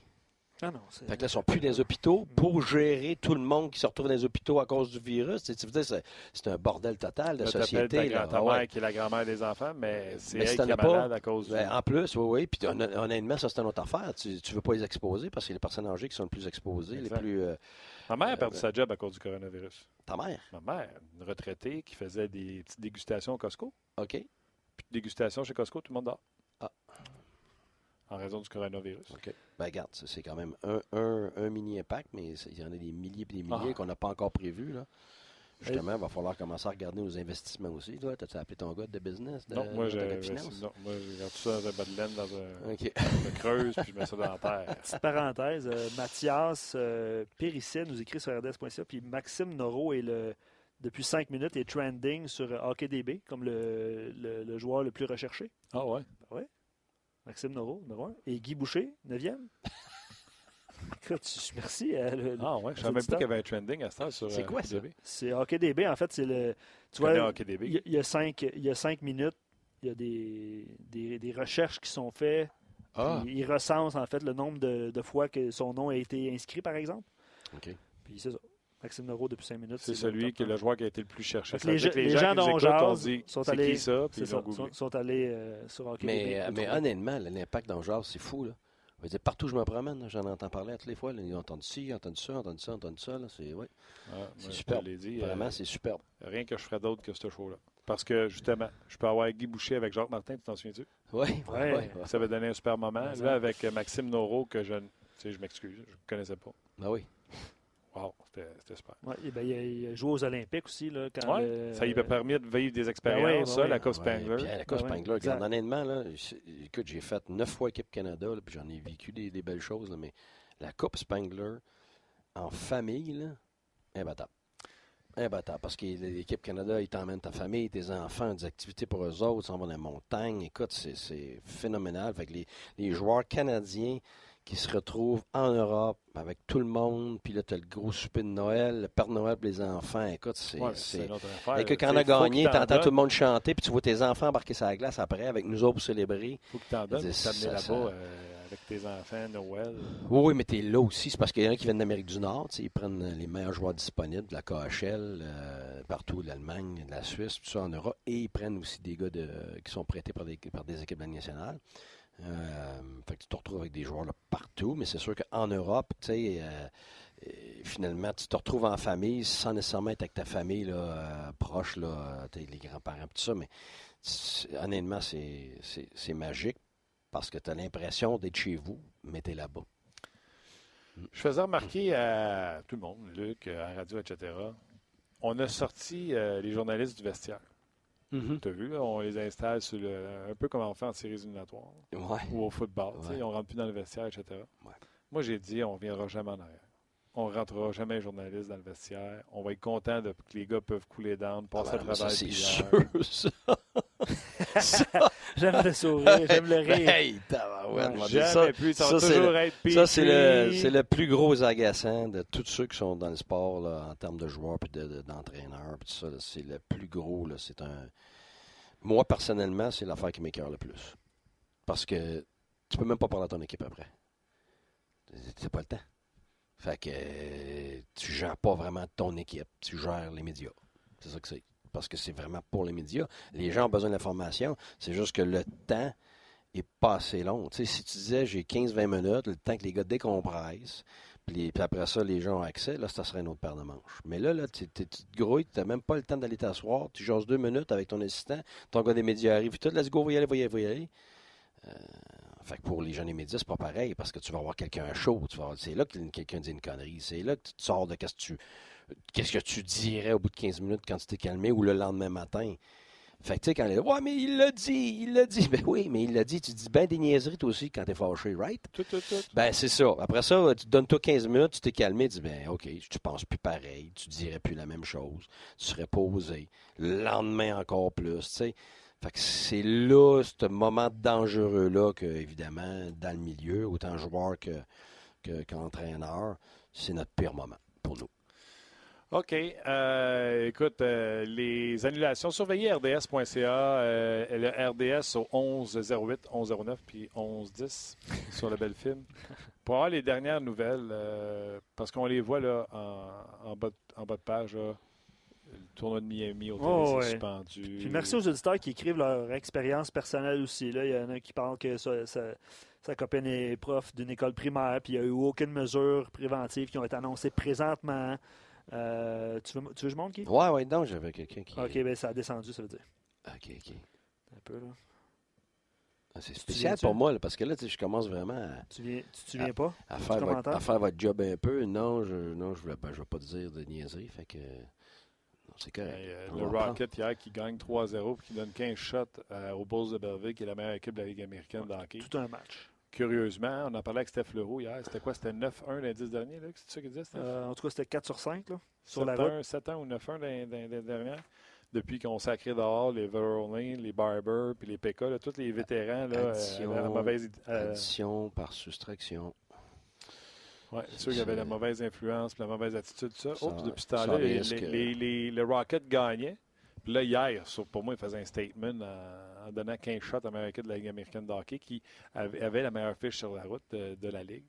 Ah non, c'est. Fait que là, ils sont plus dans les hôpitaux pour gérer tout le monde qui se retrouve dans les hôpitaux à cause du virus. Tu sais, tu veux dire, c'est, c'est un bordel total de Là, société. ta, là. grand- ta Ah mère ouais. qui est la grand-mère des enfants, mais c'est Mais elle si qui est pas, malade à cause du... Ben, en plus, oui, oui. Puis hon- honnêtement, ça, c'est une autre affaire. Tu ne veux pas les exposer parce que c'est les personnes âgées qui sont les plus exposées, Exact. les plus. euh, Ma mère a perdu ben- sa job à cause du coronavirus. ta mère? Ma mère, une retraitée qui faisait des petites dégustations au Costco. OK. Puis dégustation chez Costco, tout le monde dort. Ah. En raison du coronavirus. OK. Ben, regarde, c'est quand même un, un, un mini-impact, mais il y en a des milliers et des milliers Ah. qu'on n'a pas encore prévus. Là. Justement, il va falloir commencer à regarder nos investissements aussi. Toi, as-tu appelé ton gars de business? De, non, moi, finance? non, moi, je garde tout ça dans un bas de laine, dans un, OK. je creuse, puis je mets ça dans la terre. Petite parenthèse, euh, Mathias euh, Périsset nous écrit sur RDS.ca, puis Maxime Noro est le depuis cinq minutes, est trending sur HockeyDB comme le, le, le joueur le plus recherché. Ah ouais? Maxime Noro, numéro 1. Et Guy Boucher, 9e. Écoute, merci. à le- Ah ouais, je savais même pas qu'il y avait un trending à ce temps sur C'est euh, quoi, ça? HockeyDB. C'est HockeyDB, en fait, c'est le. Tu vois, HockeyDB? il y, a, il y a cinq, il y a cinq minutes, il y a des, des, des recherches qui sont faites. Ah, Il recense, en fait, le nombre de, de fois que son nom a été inscrit, par exemple. OK. Puis c'est ça. Maxime Noro, depuis cinq minutes. C'est celui qui est le joueur qui a été le plus cherché. Les, gens- que les gens qui nous dont jase dit sont c'est allés, qui ça, puis ils sont, sont allés euh, sur HockeyDB. Mais, honnêtement, l'impact dans le genre, c'est fou. Là. Je veux dire, partout où je me promène, j'en entends parler à toutes les fois. là. Ils ont entendu ci, ils ont entendu ça, ils ont entendu ça, ils ont entendu ça. là. C'est, ouais, Ah, superbe. dit. vraiment, euh, c'est superbe. rien que je ferais d'autre que ce show-là. Parce que, justement, je peux avoir Guy Boucher avec Jacques Martin, tu t'en souviens-tu? Oui, ouais, ouais. Ça avait donné un super moment. Là, avec Maxime Noro, que je. Tu sais, je m'excuse, je ne connaissais pas. Ben oui. Wow, c'était super. Ouais, et ben, il, a, il a joué aux Olympiques aussi. Là, quand Ouais, le- ça lui a permis de vivre des expériences, ben ça, ben oui. la Coupe Spangler. euh, la Coupe Ben Spangler, honnêtement, là, écoute, j'ai fait neuf fois équipe Canada, là, puis j'en ai vécu des, des belles choses, là, mais la Coupe Spangler en famille, là, imbattable. Imbattable. Parce que l'équipe Canada, ils t'emmènent ta famille, tes enfants, des activités pour eux autres, ils s'en vont dans la montagne. Écoute, c'est- c'est phénoménal. Fait que les, les joueurs canadiens qui se retrouvent en Europe avec tout le monde, puis là, tu as le gros souper de Noël, le Père Noël pour les enfants. Écoute, c'est. Ouais, et que quand Tu on a gagné, qu'il t'en t'entends tout le monde chanter, puis tu vois tes enfants embarquer sur la glace après avec nous autres pour célébrer. faut que tu t'en donnes pour t'amener là-bas ça. euh, avec tes enfants, Noël. Oui, mais t'es là aussi. C'est parce qu'il y en a qui viennent d'Amérique du Nord. tu Ils prennent les meilleurs joueurs disponibles de la KHL, euh, partout, de l'Allemagne, de la Suisse, tout ça en Europe. Et ils prennent aussi des gars de, qui sont prêtés par des, par des équipes de la Ligue nationale. Euh, fait que tu te retrouves avec des joueurs là, partout, mais c'est sûr qu'en Europe, tu euh, euh, finalement, tu te retrouves en famille sans nécessairement être avec ta famille là, proche, là, les grands-parents, tout ça, mais honnêtement, c'est magique parce que tu as l'impression d'être chez vous, mais tu es là-bas. Je faisais remarquer à tout le monde, Luc, la radio, etc., on a sorti les journalistes du vestiaire. Tu as vu, là, on les installe sur le, un peu comme on fait en séries éliminatoires Ouais. ou au football. tu sais, Ouais. On ne rentre plus dans le vestiaire, etc. Ouais. Moi, j'ai dit, on ne viendra jamais en arrière. On ne rentrera jamais journaliste dans le vestiaire. On va être content de, que les gars peuvent couler down, Ah passer ben, à travers c'est le sûr, ça. J'aime le sourire, j'aime le rire. Ben, Hey, tabarouette, Ouais, m'a dit Jamais ça, plus, ça, c'est toujours le- être ça, c'est le, Petrie. c'est le plus gros agaçant de tous ceux qui sont dans le sport là, en termes de joueurs et de, de- d'entraîneurs. puis ça, là, c'est le plus gros. Là, c'est un... Moi, personnellement, c'est l'affaire qui m'écœure le plus. Parce que tu peux même pas parler à ton équipe après. C'est pas le temps. Fait que tu gères pas vraiment ton équipe, tu gères les médias. C'est ça que c'est. Parce que c'est vraiment pour les médias. Les gens ont besoin d'informations. C'est juste que le temps est pas assez long. Si tu disais j'ai 15-20 minutes, le temps que les gars décompressent, puis, après ça, les gens ont accès, là, ça serait une autre paire de manches. Mais là, là tu, te grouilles, tu n'as même pas le temps d'aller t'asseoir, tu jases deux minutes avec ton assistant, ton gars des médias arrive, tout, let's go, va y aller, va y fait que pour les gens des médias, c'est pas pareil, parce que tu vas avoir quelqu'un chaud, tu vas c'est là que quelqu'un dit une connerie, c'est là que tu te sors de qu'est-ce que tu qu'est-ce que tu dirais au bout de 15 minutes quand tu t'es calmé ou le lendemain matin. Fait que tu sais, quand les Ouais, mais il l'a dit, il l'a dit. Ben oui, mais il l'a dit. Tu dis ben des niaiseries toi aussi quand t'es fâché, right? Tout, tout, tout. Ben c'est ça. Après ça, tu te donnes toi 15 minutes, tu t'es calmé, tu dis ben OK, tu penses plus pareil, tu dirais plus la même chose, tu serais posé. Le lendemain encore plus, tu sais. Fait que c'est là, ce moment dangereux-là, que, évidemment, dans le milieu, autant joueur que, que- qu'entraîneur, c'est notre pire moment pour nous. OK. Euh, écoute, euh, les annulations, surveillez rds.ca, euh, le RDS au 1108, 1109 puis 1110 sur le bel film. Pour avoir les dernières nouvelles, euh, parce qu'on les voit là en, en bas, de- en bas de page, là, le tournoi de Miami au Oh, ouais. suspendu. Puis merci aux auditeurs qui écrivent leur expérience personnelle aussi. Là. Il y en a qui parlent que sa, sa- sa copine est prof d'une école primaire, puis il n'y a eu aucune mesure préventive qui ont été annoncées présentement. Euh, tu, veux, tu veux que je montre qui? Ouais, ouais, donc j'avais quelqu'un qui. Ok, ben ça a descendu, ça veut dire. OK, OK. Un peu, là. Ah, C'est spécial pour moi, là, parce que là, tu sais, je commence vraiment à, Tu viens, tu te souviens pas? à faire, votre, à faire votre job un peu. Non, je non, je ne vais, je vais pas te dire de niaiserie. Fait que. Non, c'est correct. Euh, le Rocket hier qui gagne 3-0 puis qui donne 15 shots euh, aux Bulls de Belleville, qui est la meilleure équipe de la Ligue américaine de hockey. Tout un match. Curieusement, on en parlait avec Steph Leroux hier. C'était quoi? C'était 9-1 l'indice dernier, là? C'est ça qu'il disait, Steph? Euh, en tout cas, c'était 4 sur 5 là, sur la route. 7-1 ou 9-1 l'année dernière. Depuis qu'on sacré dehors les Verolin, les Barber puis les PK, là, tous les vétérans, là, Addition, euh, la mauvaise, euh, Addition par soustraction. Sûr qu'il y avait la mauvaise influence, la mauvaise attitude, tout ça. Ça- Oh, puis depuis ce temps-là, les, les, les, les- le Rocket gagnait. Puis là, hier, pour moi, il faisait un statement en, en donnant 15 shots américains de la Ligue américaine de hockey qui avait, avait la meilleure fiche sur la route de, de la Ligue.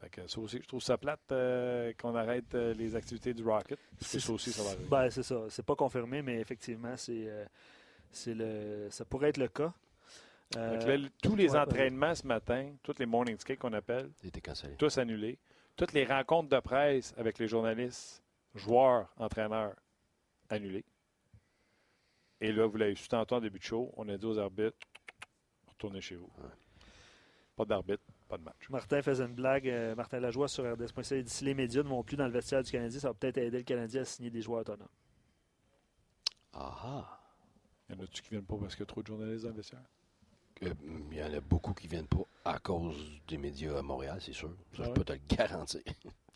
Fait que ça aussi, je trouve ça plate euh, qu'on arrête euh, les activités du Rocket. Parce que C'est- ça aussi, ça va arriver. Ben, c'est ça. C'est pas confirmé, mais effectivement, c'est, euh, c'est le, ça pourrait être le cas. Euh, là, tous les ouais, entraînements ce matin, tous les morning skates qu'on appelle, tous annulés. Toutes les rencontres de presse avec les journalistes, joueurs, entraîneurs, annulées. Et là, vous l'avez su tantôt en début de show, on a dit aux arbitres, retournez chez vous. Pas d'arbitre, pas de match. Martin faisait une blague. euh, Martin Lajoie sur RDS.ca. Il dit si les médias ne vont plus dans le vestiaire du Canadien, ça va peut-être aider le Canadien à signer des joueurs autonomes. Ah ah. Il y en a-tu qui viennent pas parce qu'il y a trop de journalistes dans le vestiaire? Euh, Il y en a beaucoup qui viennent pas à cause des médias à Montréal, c'est sûr. Ça, Ah je peux te le garantir.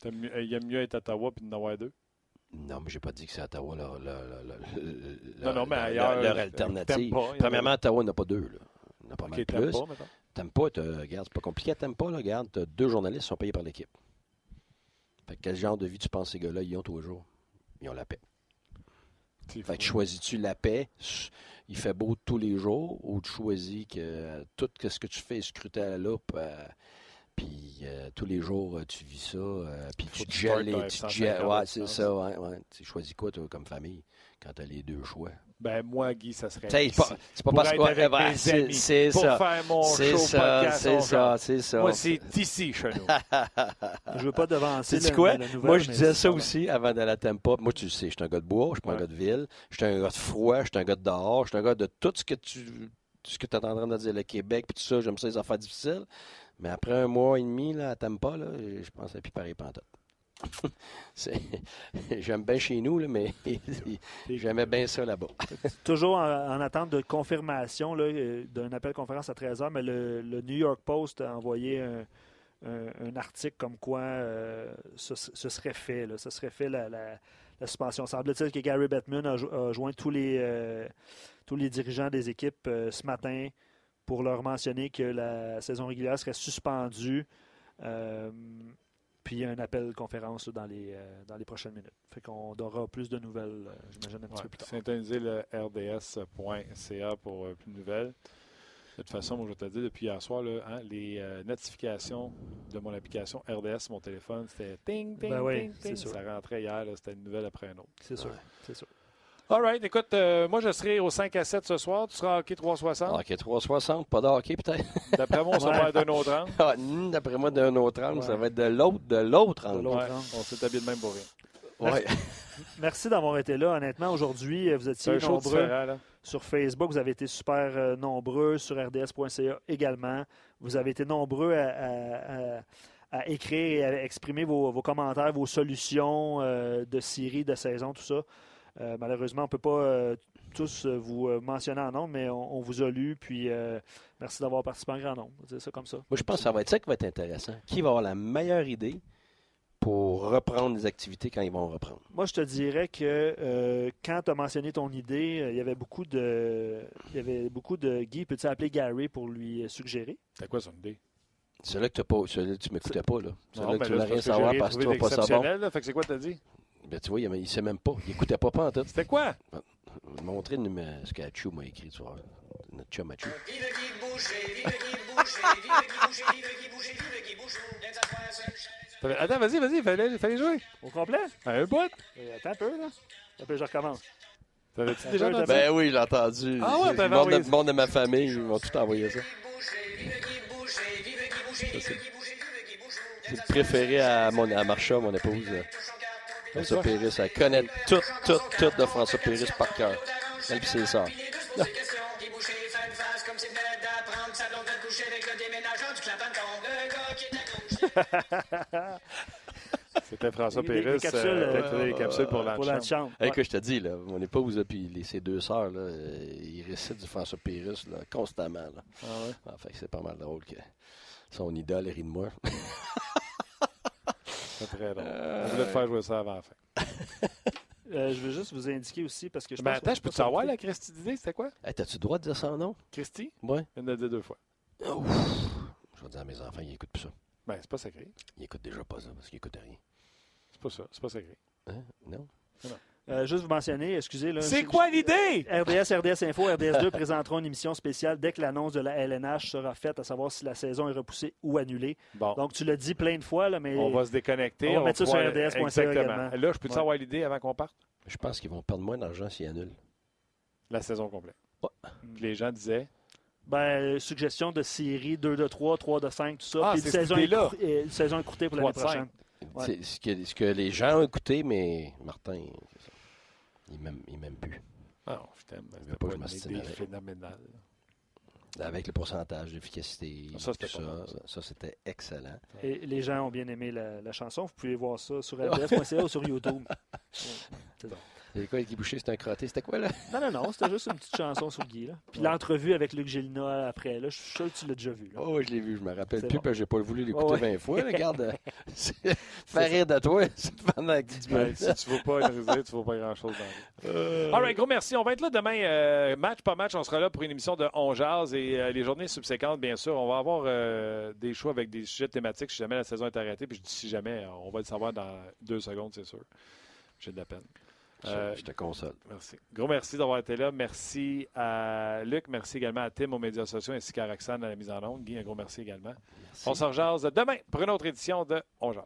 Il aime mieux être à Ottawa puis d'en avoir deux. Non, mais j'ai pas dit que c'est Ottawa leur, alternative. Premièrement, Ottawa n'a pas deux. Là. Il en a pas mal Ok, t'aimes plus. pas. T'aimes pas, regarde, c'est pas compliqué. T'aimes pas, là, regarde, t'as deux journalistes qui sont payés par l'équipe. Fait que quel genre de vie tu penses ces gars-là, ils ont tous les jours? Ils ont la paix. Fait que choisis-tu la paix, il fait beau tous les jours, ou tu choisis que euh, tout ce que tu fais est scruté à la loupe, euh, puis euh, tous les jours euh, tu vis ça, euh, puis tu que tu gèles partes les- dans tu te F-150 gèles- ouais, c'est ça, ouais, ouais. Tu choisis quoi, toi, comme famille, quand t'as les deux choix? Ben, moi, Guy, ça serait. Tu c'est pas, c'est pas Pour parce être qu'on avec ouais, mes c'est amis, c'est pour ça. faire mon C'est show ça, podcast. c'est ça, c'est ça. Moi, c'est ici chez nous. Je veux pas devancer C'est quoi? la nouvelle, Moi, je disais ça aussi avant d'aller à Tampa. Moi, tu le sais, je suis un gars de bois, je suis pas un gars de ville, je suis un gars de froid, je suis un gars de dehors, je suis un gars de tout ce que tu tout ce que tu es en train de dire, le Québec, puis tout ça, j'aime ça, les affaires difficiles. Mais après un mois et demi là, à Tampa, là, je pense à plus pareil pantoute. J'aime bien chez nous, là, mais j'aimais bien ça là-bas. Toujours en, en attente de confirmation euh, d'un appel conférence à 13h, mais le, New York Post a envoyé un, article comme quoi euh, ce, serait fait. Ce serait fait la, suspension. Semble-t-il que Gary Bettman a, jo- joint tous les, euh, tous les dirigeants des équipes ce matin pour leur mentionner que la saison régulière serait suspendue. Euh, puis il y a un appel conférence là, dans, les, euh, dans les prochaines minutes. Fait qu'on aura plus de nouvelles, euh, j'imagine, un petit Ouais, peu plus tard. Syntoniser le rds.ca pour euh, plus de nouvelles. De toute façon, moi, je te le dis depuis hier soir, là, hein, les euh, notifications de mon application RDS mon téléphone, c'était ting, ting, Ben oui, ting, c'est ting. sûr. Ça rentrait hier, c'était une nouvelle après une autre. C'est sûr, c'est sûr. All right, écoute, euh, moi, je serai au 5 à 7 ce soir. Tu seras hockey 360. OK, 360, pas de hockey peut-être. D'après moi, on Ouais. sera d'un autre angle. Ah, hmm, D'après moi, d'un autre angle, ça Ouais. va être de l'autre, de l'autre De angle. Ouais, on s'est habillé de même pour rien. Ouais. Merci d'avoir été là. Honnêtement, aujourd'hui, euh, vous étiez nombreux sur Facebook. Vous avez été super euh, nombreux sur rds.ca également. Vous avez été nombreux à, à- à- à écrire et à exprimer vos, vos commentaires, vos solutions euh, de série, de saison, tout ça. Euh, malheureusement, on ne peut pas euh, tous euh, vous euh, mentionner en nombre, mais on, on vous a lu. Puis euh, merci d'avoir participé en grand nombre. Dire ça comme ça. Moi, je pense que ça va être ça qui va être intéressant. Qui va avoir la meilleure idée pour reprendre les activités quand ils vont reprendre? Moi, je te dirais que euh, quand tu as mentionné ton idée, euh, il y avait beaucoup de. Il y avait beaucoup de. Guy, peux-tu appeler Gary pour lui suggérer? C'était quoi son idée? Celui-là que t'as pas, celui-là que tu m'écoutais pas, là. Celui-là Non, que ben tu là, voulais c'est rien savoir parce que tu vois pas ça bon. d'exceptionnel, là. Fait que c'est quoi t'as dit? Ben, tu vois, il, il sait même pas. Il écoutait pas pas en tout. C'était quoi? Je vais te montrer ce qu'Achou m'a écrit ce soir. Notre chum Achou. Vive Guy Boucher, vive Guy Boucher, vive Guy Boucher, vive Guy Boucher, vive Guy Boucher. T'avais- Attends, vas-y, vas-y, fallait, fallait jouer. Au complet? Un bout. Euh, attends un peu, là. Un peu, je recommence. T'avais-tu déjà entendu? Ben oui, j'ai entendu. Ah ouais, le t'avais de, ça. monde de ma famille, ils m'ont tout envoyé ça. Vive vive vive vive. C'est le préféré à, mon, à Marcha, mon épouse. François Péris. Elle connaît tout, tout, tout de François Péris par cœur. Elle pis ses sœurs. C'était François Des- des euh, euh, des capsules pour Pour la la chambre. Hey, Ouais. que je te dis, là, mon épouse et ses deux sœurs, là, ils récitent du François Pérusse là, constamment. Là. Ah ouais? Ah, c'est pas mal drôle que Son idole rit de moi. C'est très drôle. On voulait te faire jouer ça avant la fin. Euh, je veux juste vous indiquer aussi parce que je Mais pense attends, que je peux te savoir la Christy d'idée, c'était quoi? Hey, T'as-tu le droit de dire son nom? Christy? Ouais. Je viens de le dire deux fois. Ouf. Je vais dire à mes enfants, ils n'écoutent plus ça. Ben, c'est pas sacré. Ils n'écoutent déjà pas ça parce qu'ils n'écoutent rien. C'est pas ça. C'est pas sacré. Hein? Non? Euh, juste vous mentionner, excusez. là, C'est quoi l'idée? RDS, RDS Info, RDS2 présenteront une émission spéciale dès que l'annonce de la LNH sera faite, à savoir si la saison est repoussée ou annulée. Bon. Donc, tu l'as dit plein de fois, là, mais on va se déconnecter. on va mettre ça sur RDS.ca Exactement. également. Là, je peux te Ouais. savoir l'idée avant qu'on parte? Je pense qu'ils vont perdre moins d'argent s'ils annulent. La saison complète. Ouais. Puis les gens disaient, ben, suggestion de série 2 de 3, 3 de 5, tout ça. Ah, Puis c'est une saison, euh, une saison écourtée pour l'année 3 de 5. prochaine. Ouais. C'est ce que, ce que les gens ont écouté, mais Martin, ça. Il m'aime il m'aime plus. ah, non, je t'aime. C'était pas une idée avec. phénoménale. Avec le pourcentage d'efficacité, Ça, c'était tout ça, ça c'était excellent. Et les gens ont bien aimé la, la chanson. Vous pouvez voir ça sur RDS.ca ou sur YouTube. Ouais, c'est ça. Et quoi, Guy Boucher, c'était un crotté, c'était quoi là? Non, non, non, c'était juste une petite chanson sur Guy. Là. Puis l'entrevue avec Luc Gélina après, là, je suis sûr que tu l'as déjà vu. Là. Oh, je l'ai vu, je me rappelle C'est plus, bon. parce que j'ai pas voulu l'écouter ouais. 20 fois. là, Regarde, euh, c'est- faire rire de toi, c'est pendant que tu Ben, si tu ne veux pas analyser, tu ne veux pas grand-chose dans la vie. All right, gros merci. On va être là demain, euh, match par match. On sera là pour une émission de On Jazz et euh, les journées subséquentes, bien sûr. On va avoir euh, des choix avec des sujets thématiques si jamais la saison est arrêtée. Puis je dis si jamais, on va le savoir dans deux secondes, c'est sûr. J'ai de la peine. Je- Euh, je te console. Merci. Gros merci d'avoir été là. Merci à Luc. Merci également à Tim aux médias sociaux ainsi qu'à Roxane à la mise en onde. Guy, un gros merci également. Merci. On se rejase demain pour une autre édition de On Jazz.